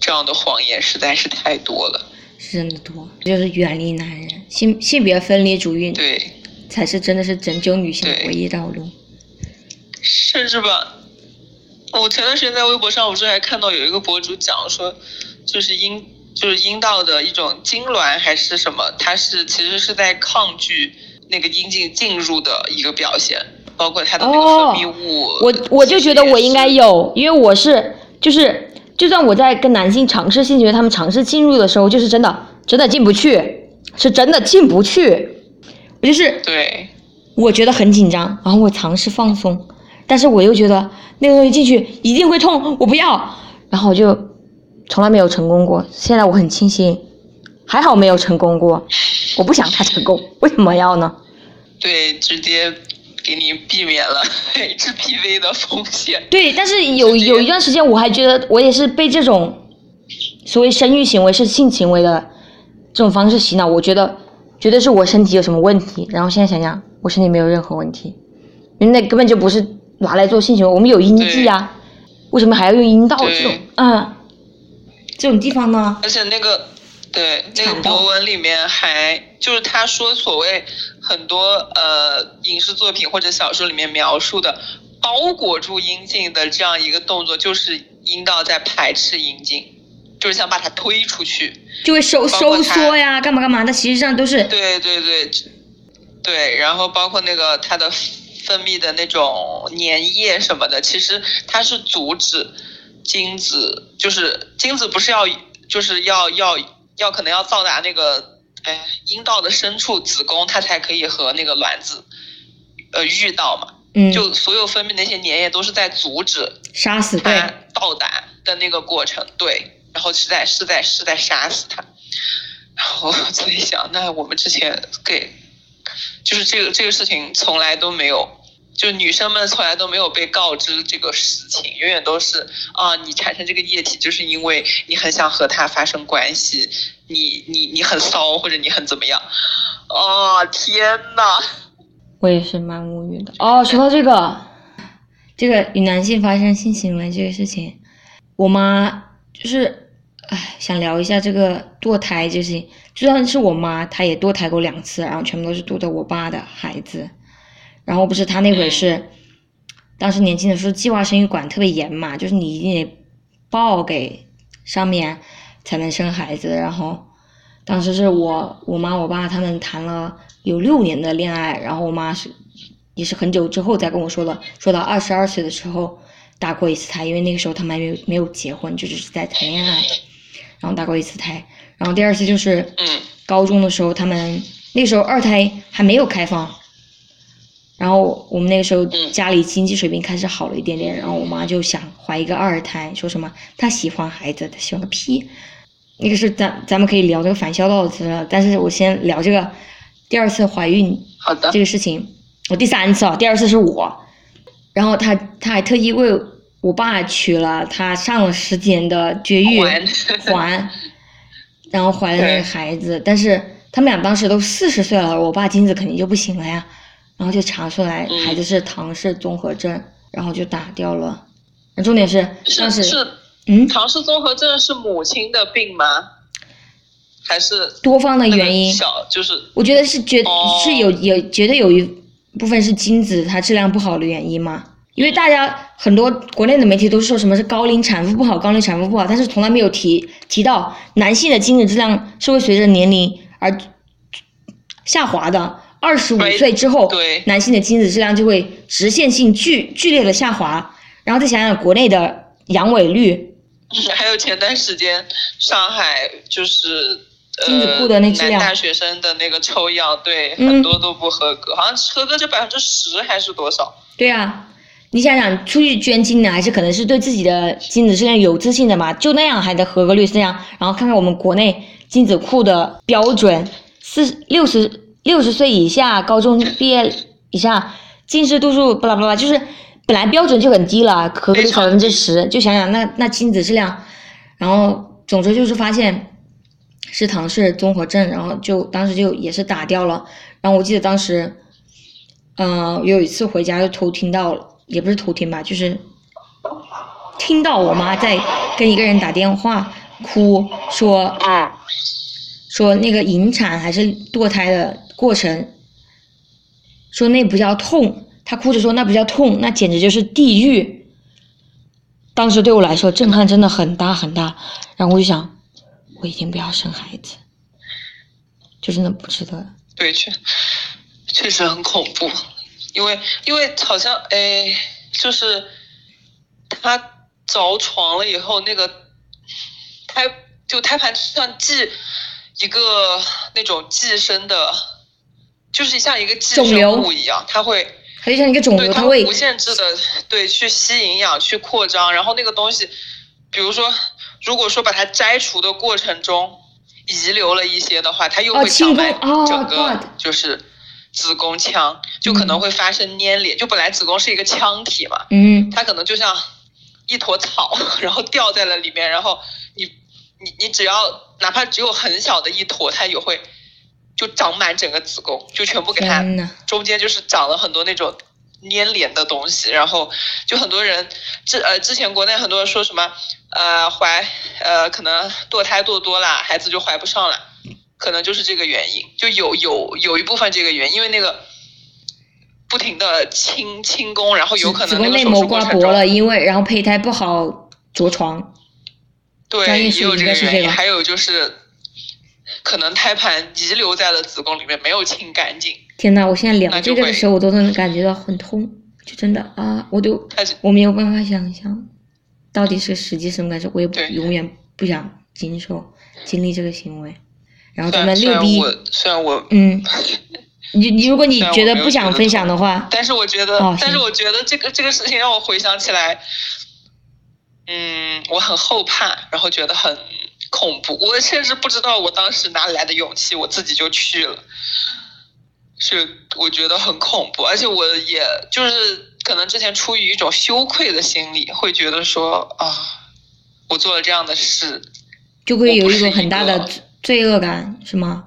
这样的谎言实在是太多了，是真的多，就是远离男人，性性别分离主义，对，才是真的是拯救女性的唯一道路。甚至吧，我前段时间在微博上，我不是还看到有一个博主讲说，就是阴就是阴道的一种痉挛还是什么，它是其实是在抗拒那个阴茎进入的一个表现。包括它的那个分泌物。我我就觉得我应该有，因为我是就是就算我在跟男性尝试性行为，他们尝试进入的时候，就是真的真的进不去，是真的进不去。我就是对，我觉得很紧张，然后我尝试放松，但是我又觉得那个东西进去一定会痛，我不要，然后我就从来没有成功过。现在我很庆幸，还好没有成功过，我不想它成功，为什么要呢？对，直接给你避免了 HPV 的风险。对，但是有有一段时间，我还觉得我也是被这种所谓生育行为是性行为的这种方式洗脑，我觉得觉得是我身体有什么问题。然后现在想想，我身体没有任何问题，因为那根本就不是拿来做性行为，我们有阴蒂啊，为什么还要用阴道这种嗯这种地方呢？而且那个。对，那个博文里面还就是他说，所谓很多呃影视作品或者小说里面描述的包裹住阴茎的这样一个动作，就是阴道在排斥阴茎，就是想把它推出去，就会收收缩呀，干嘛干嘛的，实际上都是对对对对，然后包括那个它的分泌的那种粘液什么的，其实它是阻止精子，就是精子不是要就是要要。要可能要到达那个，哎，阴道的深处，子宫它才可以和那个卵子，呃，遇到嘛。嗯。就所有分泌那些粘液都是在阻止杀死它到达的那个过程，对。然后是在是在是在杀死他。然后在想，那我们之前给，就是这个这个事情从来都没有。就女生们从来都没有被告知这个实情，永远都是啊，你产生这个液体就是因为你很想和他发生关系，你你你很骚或者你很怎么样，啊天呐！我也是蛮无语的哦。说到这个，这个与男性发生性行为这个事情，我妈就是唉，想聊一下这个堕胎这事情。就算是我妈，她也堕胎过两次，然后全部都是堕的我爸的孩子。然后不是她那会是，当时年轻的时候计划生育管特别严嘛，就是你一定得报给上面才能生孩子。然后当时是我我妈我爸他们谈了有六年的恋爱，然后我妈是也是很久之后才跟我说的，说到二十二岁的时候打过一次胎，因为那个时候他们还没有没有结婚，就只是在谈恋爱，然后打过一次胎。然后第二次就是高中的时候，他们那时候二胎还没有开放。然后我们那个时候家里经济水平开始好了一点点，然后我妈就想怀一个二胎，说什么她喜欢孩子，她喜欢个屁。那个是咱咱们可以聊这个反孝道的事，但是我先聊这个第二次怀孕这个事情。我第三次啊，第二次是我，然后他他还特意为我爸取了他上了十几年的绝育环，然后怀了那个孩子。但是他们俩当时都四十岁了，我爸精子肯定就不行了呀。然后就查出来孩子是唐氏综合症，然后就打掉了。重点是当时是嗯，唐氏综合症是母亲的病吗？还是多方的原因？小就是我觉得是绝是有有绝对有一部分是精子它质量不好的原因吗。因为大家很多国内的媒体都是说什么是高龄产妇不好，高龄产妇不好，但是从来没有提提到男性的精子质量是会随着年龄而下滑的。二十五岁之后，男性的精子质量就会直线性剧剧烈的下滑。然后再想想国内的阳痿率，还有前段时间上海就是精子库的那质量，大学生的那个抽样，对，很多都不合格，好像合格就百分之十还是多少？对啊，你想想出去捐精的，还是可能是对自己的精子质量有自信的嘛？就那样还得合格率是这样。然后看看我们国内精子库的标准，四六十。六十岁以下，高中毕业以下，近视度数巴拉巴拉，就是本来标准就很低了，合格率百分之十，就想想那那精子质量，然后总之就是发现是唐氏综合症，然后就当时就也是打掉了。然后我记得当时，嗯，有一次回家就偷听到了，也不是偷听吧，就是听到我妈在跟一个人打电话哭，说啊说那个引产还是堕胎的。过程，说那不叫痛，她哭着说那不叫痛，那简直就是地狱。当时对我来说震撼真的很大很大，然后我就想，我一定不要生孩子，就真的不值得。对，确确实很恐怖。因为因为好像哎，就是他着床了以后，那个胎就胎盘像寄一个那种寄生的，就是像一个寄生物一样，它会。它就像一个肿瘤，它会无限制的对去吸营养、去扩张，然后那个东西，比如说，如果说把它摘除的过程中遗留了一些的话，它又会长满整个就是子宫腔，就可能会发生粘连。就本来子宫是一个腔体嘛，嗯，它可能就像一坨草，然后掉在了里面，然后你你你只要哪怕只有很小的一坨，它也会。就长满整个子宫，就全部给它中间就是长了很多那种粘连的东西，然后就很多人之呃之前国内很多人说什么呃怀呃可能堕胎堕多了，孩子就怀不上了，可能就是这个原因，就有有有一部分这个原因，因为那个不停的清清宫，然后有可能那个内膜刮薄了，因为然后胚胎不好着床，对，也有这个原因，还有就是。可能胎盘遗留在了子宫里面，没有清干净。天呐，我现在聊这个的时候，我都能感觉到很痛，就真的啊，我都我没有办法想象，到底是实际什么感受，我也永远不想经受经历这个行为。然后咱们六 B，虽然我嗯，你你如果你觉得不想分享的话，但是我觉得，但是我觉得这个这个事情让我回想起来，嗯，我很后怕，然后觉得很。恐怖！我甚至不知道我当时哪里来的勇气，我自己就去了。是我觉得很恐怖，而且我也就是可能之前出于一种羞愧的心理，会觉得说啊，我做了这样的事，就会有一种很大的罪恶感，是吗？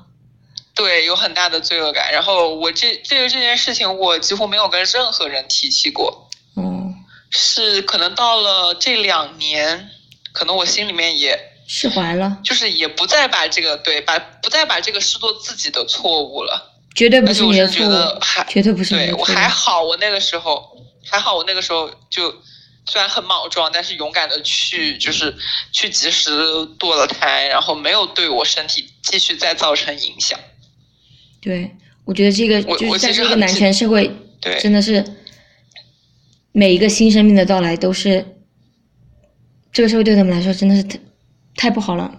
对，有很大的罪恶感。然后我这这个这件事情，我几乎没有跟任何人提起过。嗯。是可能到了这两年，可能我心里面也。释怀了，就是也不再把这个对，把不再把这个视作自己的错误了，绝对不是你的错误，绝对不是对我还好，我那个时候还好，我那个时候就虽然很莽撞，但是勇敢的去就是去及时堕了胎，然后没有对我身体继续再造成影响。对，我觉得这个就是在这个男权社会，对真的是每一个新生命的到来都是这个社会对他们来说真的是太。太不好了。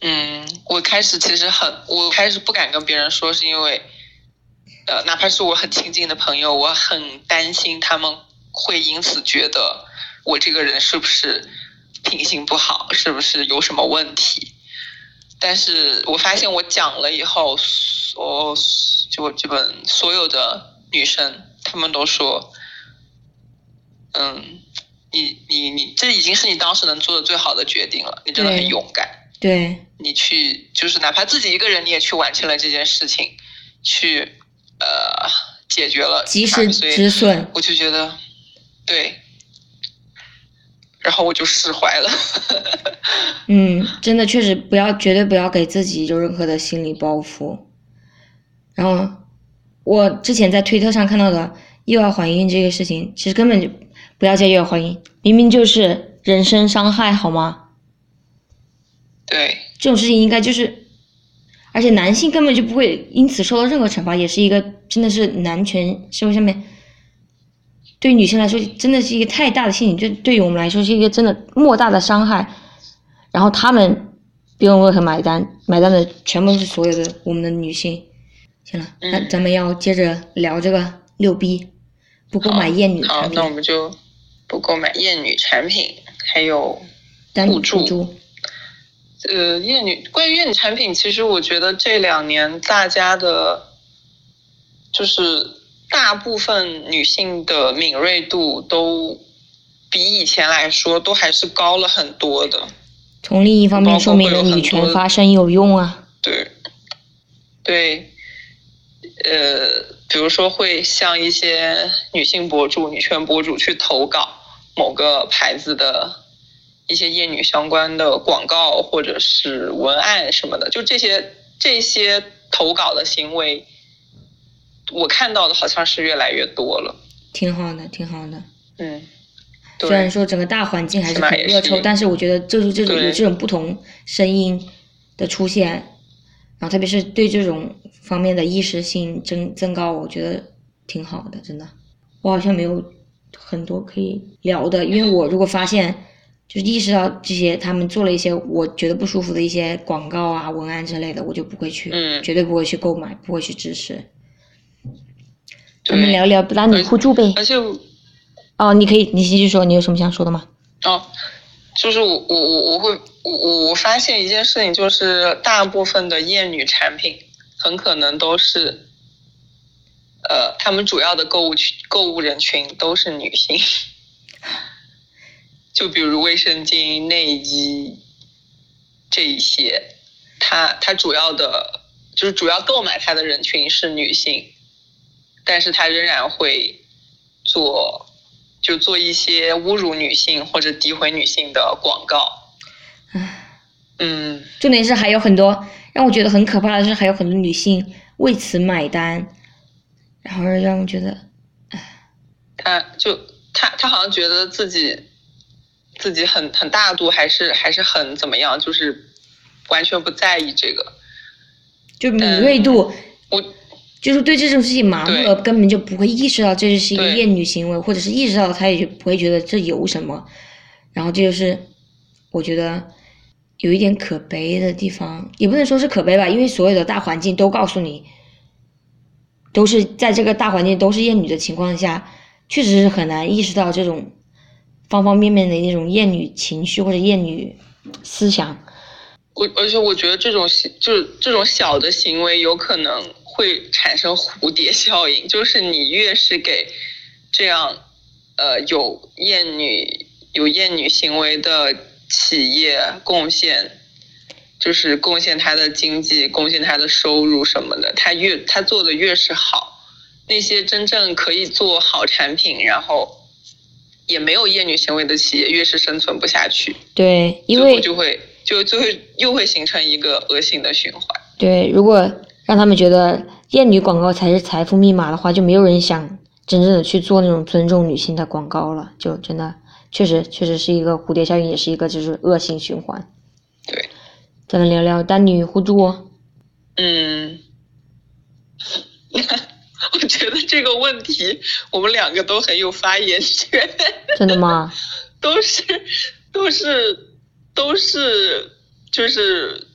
嗯，我开始其实很，我开始不敢跟别人说，是因为，呃，哪怕是我很亲近的朋友，我很担心他们会因此觉得我这个人是不是品行不好，是不是有什么问题。但是我发现我讲了以后，所就基本所有的女生，她们都说，嗯。你你你，这已经是你当时能做的最好的决定了。你真的很勇敢。对。你去，就是哪怕自己一个人，你也去完成了这件事情，去呃解决了。及时止损。我就觉得，对。然后我就释怀了。嗯，真的确实不要，绝对不要给自己有任何的心理包袱。然后，我之前在推特上看到的意外怀孕这个事情，其实根本就。不要介意怀孕，明明就是人身伤害，好吗？对，这种事情应该就是，而且男性根本就不会因此受到任何惩罚，也是一个真的是男权社会上面，对于女性来说真的是一个太大的心理，就对于我们来说是一个真的莫大的伤害。然后他们不用为何买单，买单的全部是所有的我们的女性。行了，那咱们要接着聊这个六 B，不购买厌女好，那我们就。不购买厌女产品，还有互助。呃，厌女关于厌女产品，其实我觉得这两年大家的，就是大部分女性的敏锐度都比以前来说都还是高了很多的。从另一方面说明了女权发声有用啊。对，对，呃，比如说会向一些女性博主、女权博主去投稿。某个牌子的一些厌女相关的广告或者是文案什么的，就这些这些投稿的行为，我看到的好像是越来越多了。挺好的，挺好的。嗯，虽然说整个大环境还是很热抽，但是我觉得就是这种有这种不同声音的出现，然后特别是对这种方面的意识性增增高，我觉得挺好的，真的。我好像没有很多可以聊的，因为我如果发现就是意识到这些他们做了一些我觉得不舒服的一些广告啊、文案之类的，我就不会去，嗯绝对不会去购买，不会去支持。对我们聊聊男女互助呗。而且哦，你可以，你继续说，你有什么想说的吗？哦，就是我我我我会我我我发现一件事情，就是大部分的厌女产品很可能都是，呃，他们主要的购物群购物人群都是女性，就比如卫生巾、内衣这一些，它它主要的就是主要购买它的人群是女性，但是它仍然会做就做一些侮辱女性或者诋毁女性的广告。唉，嗯，重点是还有很多让我觉得很可怕的是，还有很多女性为此买单，然后让我觉得，唉他就他他好像觉得自己自己很很大度，还是还是很怎么样，就是完全不在意这个。就敏锐度，我就是对这种事情麻木了，根本就不会意识到这是一个对厌女行为，或者是意识到他也就不会觉得这有什么。然后这就是我觉得有一点可悲的地方，也不能说是可悲吧，因为所有的大环境都告诉你，都是在这个大环境都是厌女的情况下，确实是很难意识到这种方方面面的那种厌女情绪或者厌女思想。我而且我觉得这种就是这种小的行为有可能会产生蝴蝶效应，就是你越是给这样呃有厌女有厌女行为的企业贡献，就是贡献它的经济、贡献它的收入什么的，它越它做的越是好，那些真正可以做好产品，然后也没有厌女行为的企业，越是生存不下去。对，因为就会就就会又会形成一个恶性的循环。对，如果让他们觉得厌女广告才是财富密码的话，就没有人想真正的去做那种尊重女性的广告了。就真的确实确实是一个蝴蝶效应，也是一个就是恶性循环。对，咱们聊聊单女互助哦。嗯，我觉得这个问题我们两个都很有发言权，真的吗？都是都是都是就是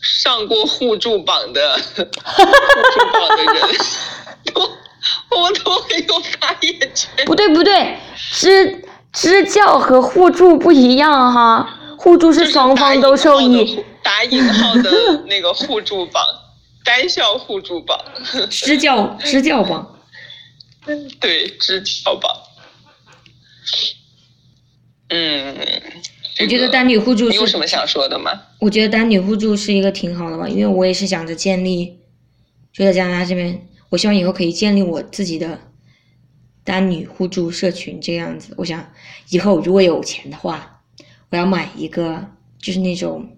上过互助榜的互助榜的人，都我们都很有发言权。不对不对，支支教和互助不一样哈，互助是双方都受益，打引号的那个互助榜，单向互助榜，支教支教榜。对，支教榜。嗯，我觉得单女互助你有什么想说的吗？我觉得单女互助是一个挺好的吧，因为我也是想着建立，就在加拿大这边，我希望以后可以建立我自己的单女互助社群这样子。我想以后如果有钱的话，我要买一个就是那种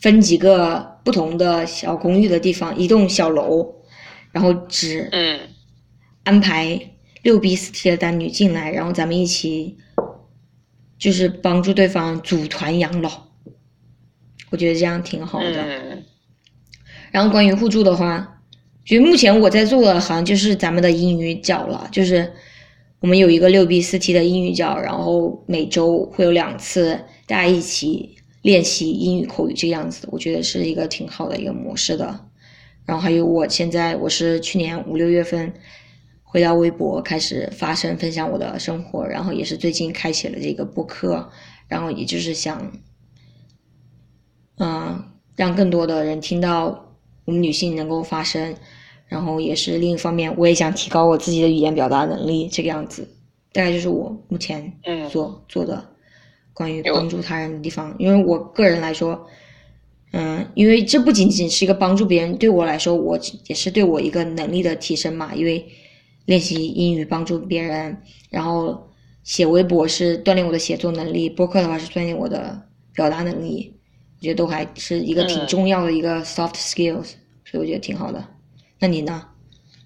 分几个不同的小公寓的地方，一栋小楼，然后只嗯安排六 B 四 T 的单女进来，然后咱们一起就是帮助对方组团养老。我觉得这样挺好的。嗯然后关于互助的话，觉得目前我在做的好像就是咱们的英语角了，就是我们有一个六 B 四 T 的英语角，然后每周会有两次大家一起练习英语口语这样子，我觉得是一个挺好的一个模式的。然后还有我现在我是去年五六月份回到微博开始发声分享我的生活，然后也是最近开启了这个播客，然后也就是想，嗯、让更多的人听到我们女性能够发声，然后也是另一方面，我也想提高我自己的语言表达能力，这个样子，大概就是我目前嗯所做的关于帮助他人的地方。因为我个人来说，嗯，因为这不仅仅是一个帮助别人，对我来说，我也是对我一个能力的提升嘛。因为练习英语帮助别人，然后写微博是锻炼我的写作能力，播客的话是锻炼我的表达能力，我觉得都还是一个挺嗯重要的一个 soft skills，、所以我觉得挺好的。那你呢？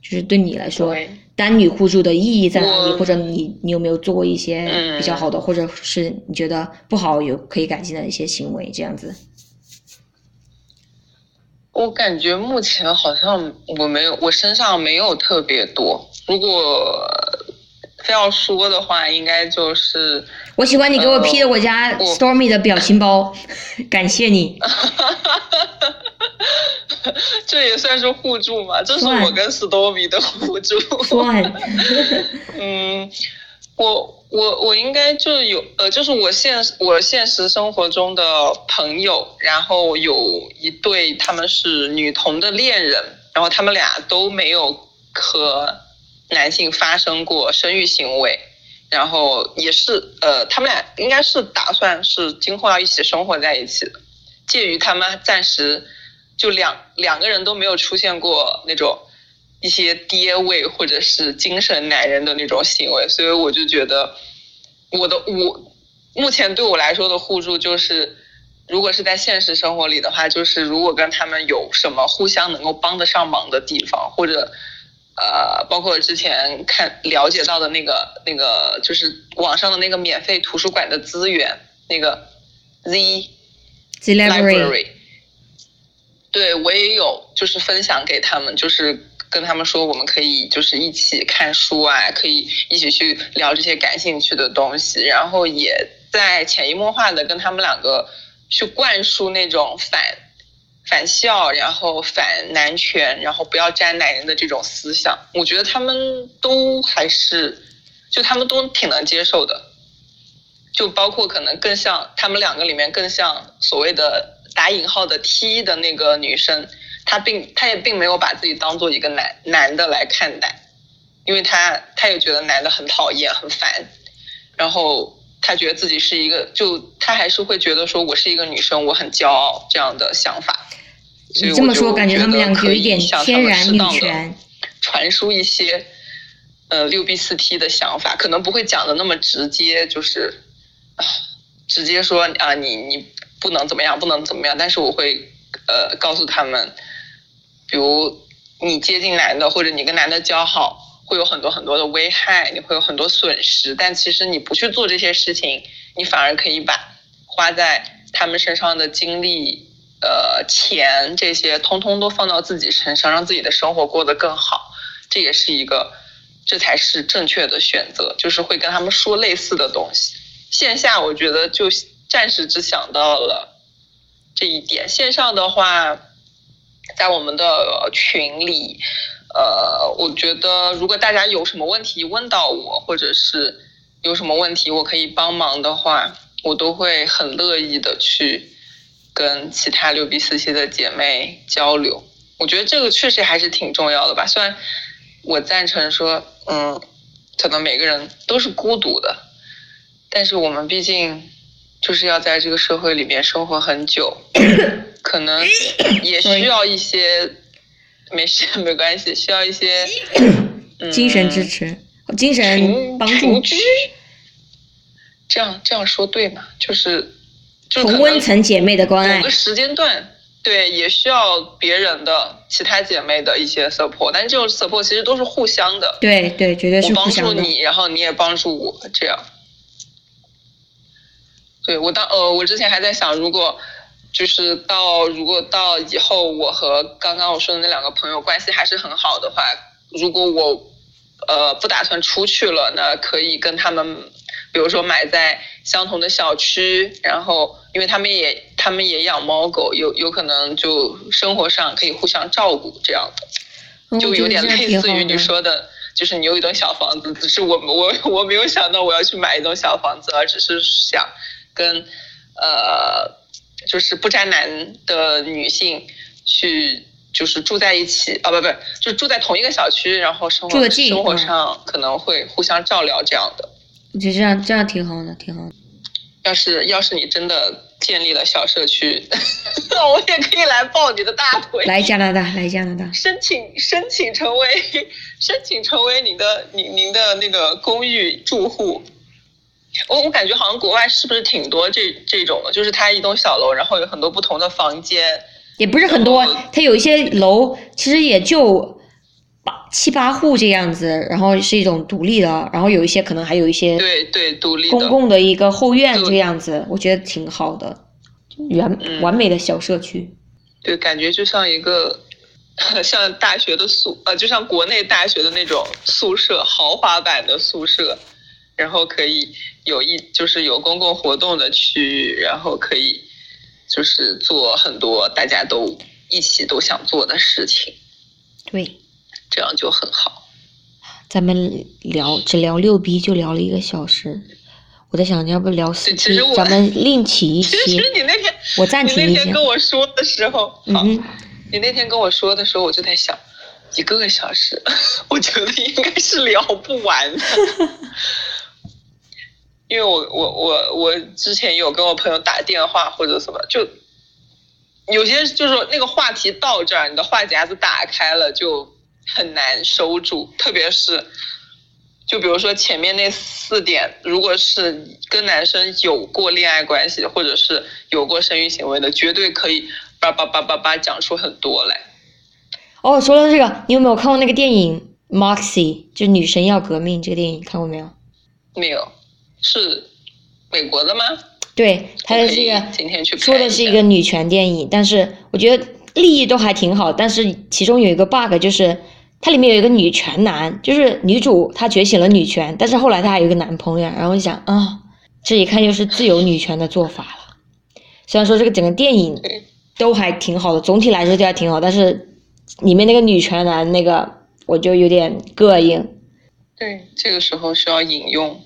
就是对你来说对，单女互助的意义在哪里？或者你你有没有做过一些嗯比较好的，或者是你觉得不好有可以改进的一些行为？这样子。我感觉目前好像我没有，我身上没有特别多。如果非要说的话，应该就是我喜欢你给我 P 的我家 Stormy 的表情包，感谢你。这也算是互助嘛？这是我跟 Stormy 的互助。算。嗯，我我我应该就有呃，就是我现我现实生活中的朋友，然后有一对他们是女同的恋人，然后他们俩都没有和男性发生过生育行为，然后也是呃，他们俩应该是打算是今后要一起生活在一起的，介于他们暂时。就两两个人都没有出现过那种一些爹味或者是精神男人的那种行为，所以我就觉得我的我目前对我来说的互助就是，如果是在现实生活里的话，就是如果跟他们有什么互相能够帮得上忙的地方，或者呃，包括之前看了解到的那个那个就是网上的那个免费图书馆的资源，那个 Z Z Library。对，我也有，就是分享给他们，就是跟他们说，我们可以就是一起看书啊，可以一起去聊这些感兴趣的东西，然后也在潜移默化的跟他们两个去灌输那种反反校，然后反男权，然后不要沾男人的这种思想。我觉得他们都还是，就他们都挺能接受的，就包括可能更像他们两个里面更像所谓的。打引号的 T 的那个女生，她并她也并没有把自己当做一个男男的来看待，因为她她也觉得男的很讨厌很烦，然后她觉得自己是一个，就她还是会觉得说我是一个女生，我很骄傲这样的想法。你这么说，感觉他们两个有一点天然女权，传输一些呃六 B 四 T 的想法，可能不会讲的那么直接，就是啊直接说啊你你。不能怎么样，不能怎么样。但是我会，呃，告诉他们，比如你接近男的，或者你跟男的交好，会有很多很多的危害，你会有很多损失。但其实你不去做这些事情，你反而可以把花在他们身上的精力、呃，钱这些，通通都放到自己身上，让自己的生活过得更好。这也是一个，这才是正确的选择。就是会跟他们说类似的东西。线下我觉得就。暂时只想到了这一点。线上的话，在我们的群里，呃，我觉得如果大家有什么问题问到我，或者是有什么问题我可以帮忙的话，我都会很乐意的去跟其他六 B 四 C 的姐妹交流。我觉得这个确实还是挺重要的吧。虽然我赞成说，嗯，可能每个人都是孤独的，但是我们毕竟。就是要在这个社会里面生活很久，可能 也需要一些，没事没关系，需要一些 精神支持、精神帮助。这样这样说对吗？就是同温层姐妹的关爱。某个时间段，对，也需要别人的其他姐妹的一些 support，但这种 support 其实都是互相的。对对，绝对是互相的。我帮助你，然后你也帮助我，这样。对我当呃，我之前还在想，如果就是到如果到以后，我和刚刚我说的那两个朋友关系还是很好的话，如果我呃不打算出去了，那可以跟他们，比如说买在相同的小区，然后因为他们也他们也养猫狗，有有可能就生活上可以互相照顾这样的，就有点类似于你说的，就是你有一栋小房子，只是我我我没有想到我要去买一栋小房子，而只是想。跟呃，就是不沾男的女性去，就是住在一起啊，不不，就住在同一个小区，然后生活生活上可能会互相照料这样的。我觉得这样这样挺好的，挺好的。要是要是你真的建立了小社区，我也可以来抱你的大腿。来加拿大，来加拿大，申请申请成为申请成为您的您您的那个公寓住户。我我感觉好像国外是不是挺多这这种的，就是它一栋小楼，然后有很多不同的房间，也不是很多，它有一些楼其实也就八七八户这样子，然后是一种独立的，然后有一些可能还有一些对对独立公共的一个后院这样子，我觉得挺好的，完完美的小社区。对，感觉就像一个 像大学的宿呃，就像国内大学的那种宿舍，豪华版的宿舍，然后可以有一就是有公共活动的区域，然后可以就是做很多大家都一起都想做的事情。对，这样就很好。咱们聊只聊六 B 就聊了一个小时，我在想要不聊四 T，咱们另起一期。其实你那天我暂停一下。你那天跟我说的时候，嗯，你那天跟我说的时候，我就在想，一个小时，我觉得应该是聊不完的。因为我我我我之前有跟我朋友打电话或者什么，就有些就是那个话题到这儿，你的话匣子打开了就。很难收住，特别是，就比如说前面那四点，如果是跟男生有过恋爱关系，或者是有过生育行为的，绝对可以叭叭叭叭叭讲出很多来。哦，说到这个，你有没有看过那个电影《Moxie》？就女神要革命这个电影，看过没有？没有，是美国的吗？对，它是一个今天去说的是一个女权电影，但是我觉得利益都还挺好，但是其中有一个 bug 就是。它里面有一个女权男，就是女主她觉醒了女权，但是后来她还有一个男朋友，然后我就想啊，这一看就是自由女权的做法了。虽然说这个整个电影都还挺好的，总体来说就还挺好，但是里面那个女权男那个我就有点膈应。对，这个时候需要引用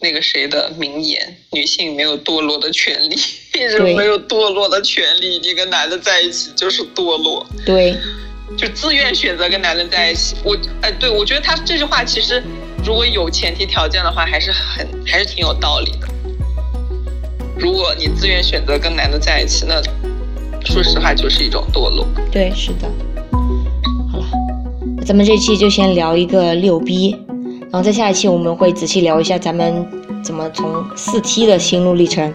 那个谁的名言：女性没有堕落的权利，没有堕落的权利，你跟男的在一起就是堕落。对。就自愿选择跟男人在一起，我哎，对我觉得他这句话其实如果有前提条件的话，还是很还是挺有道理的。如果你自愿选择跟男的在一起，那说实话就是一种堕落。对，是的。好了，咱们这期就先聊一个六 B，然后在下一期我们会仔细聊一下咱们怎么从四 T 的心路历程。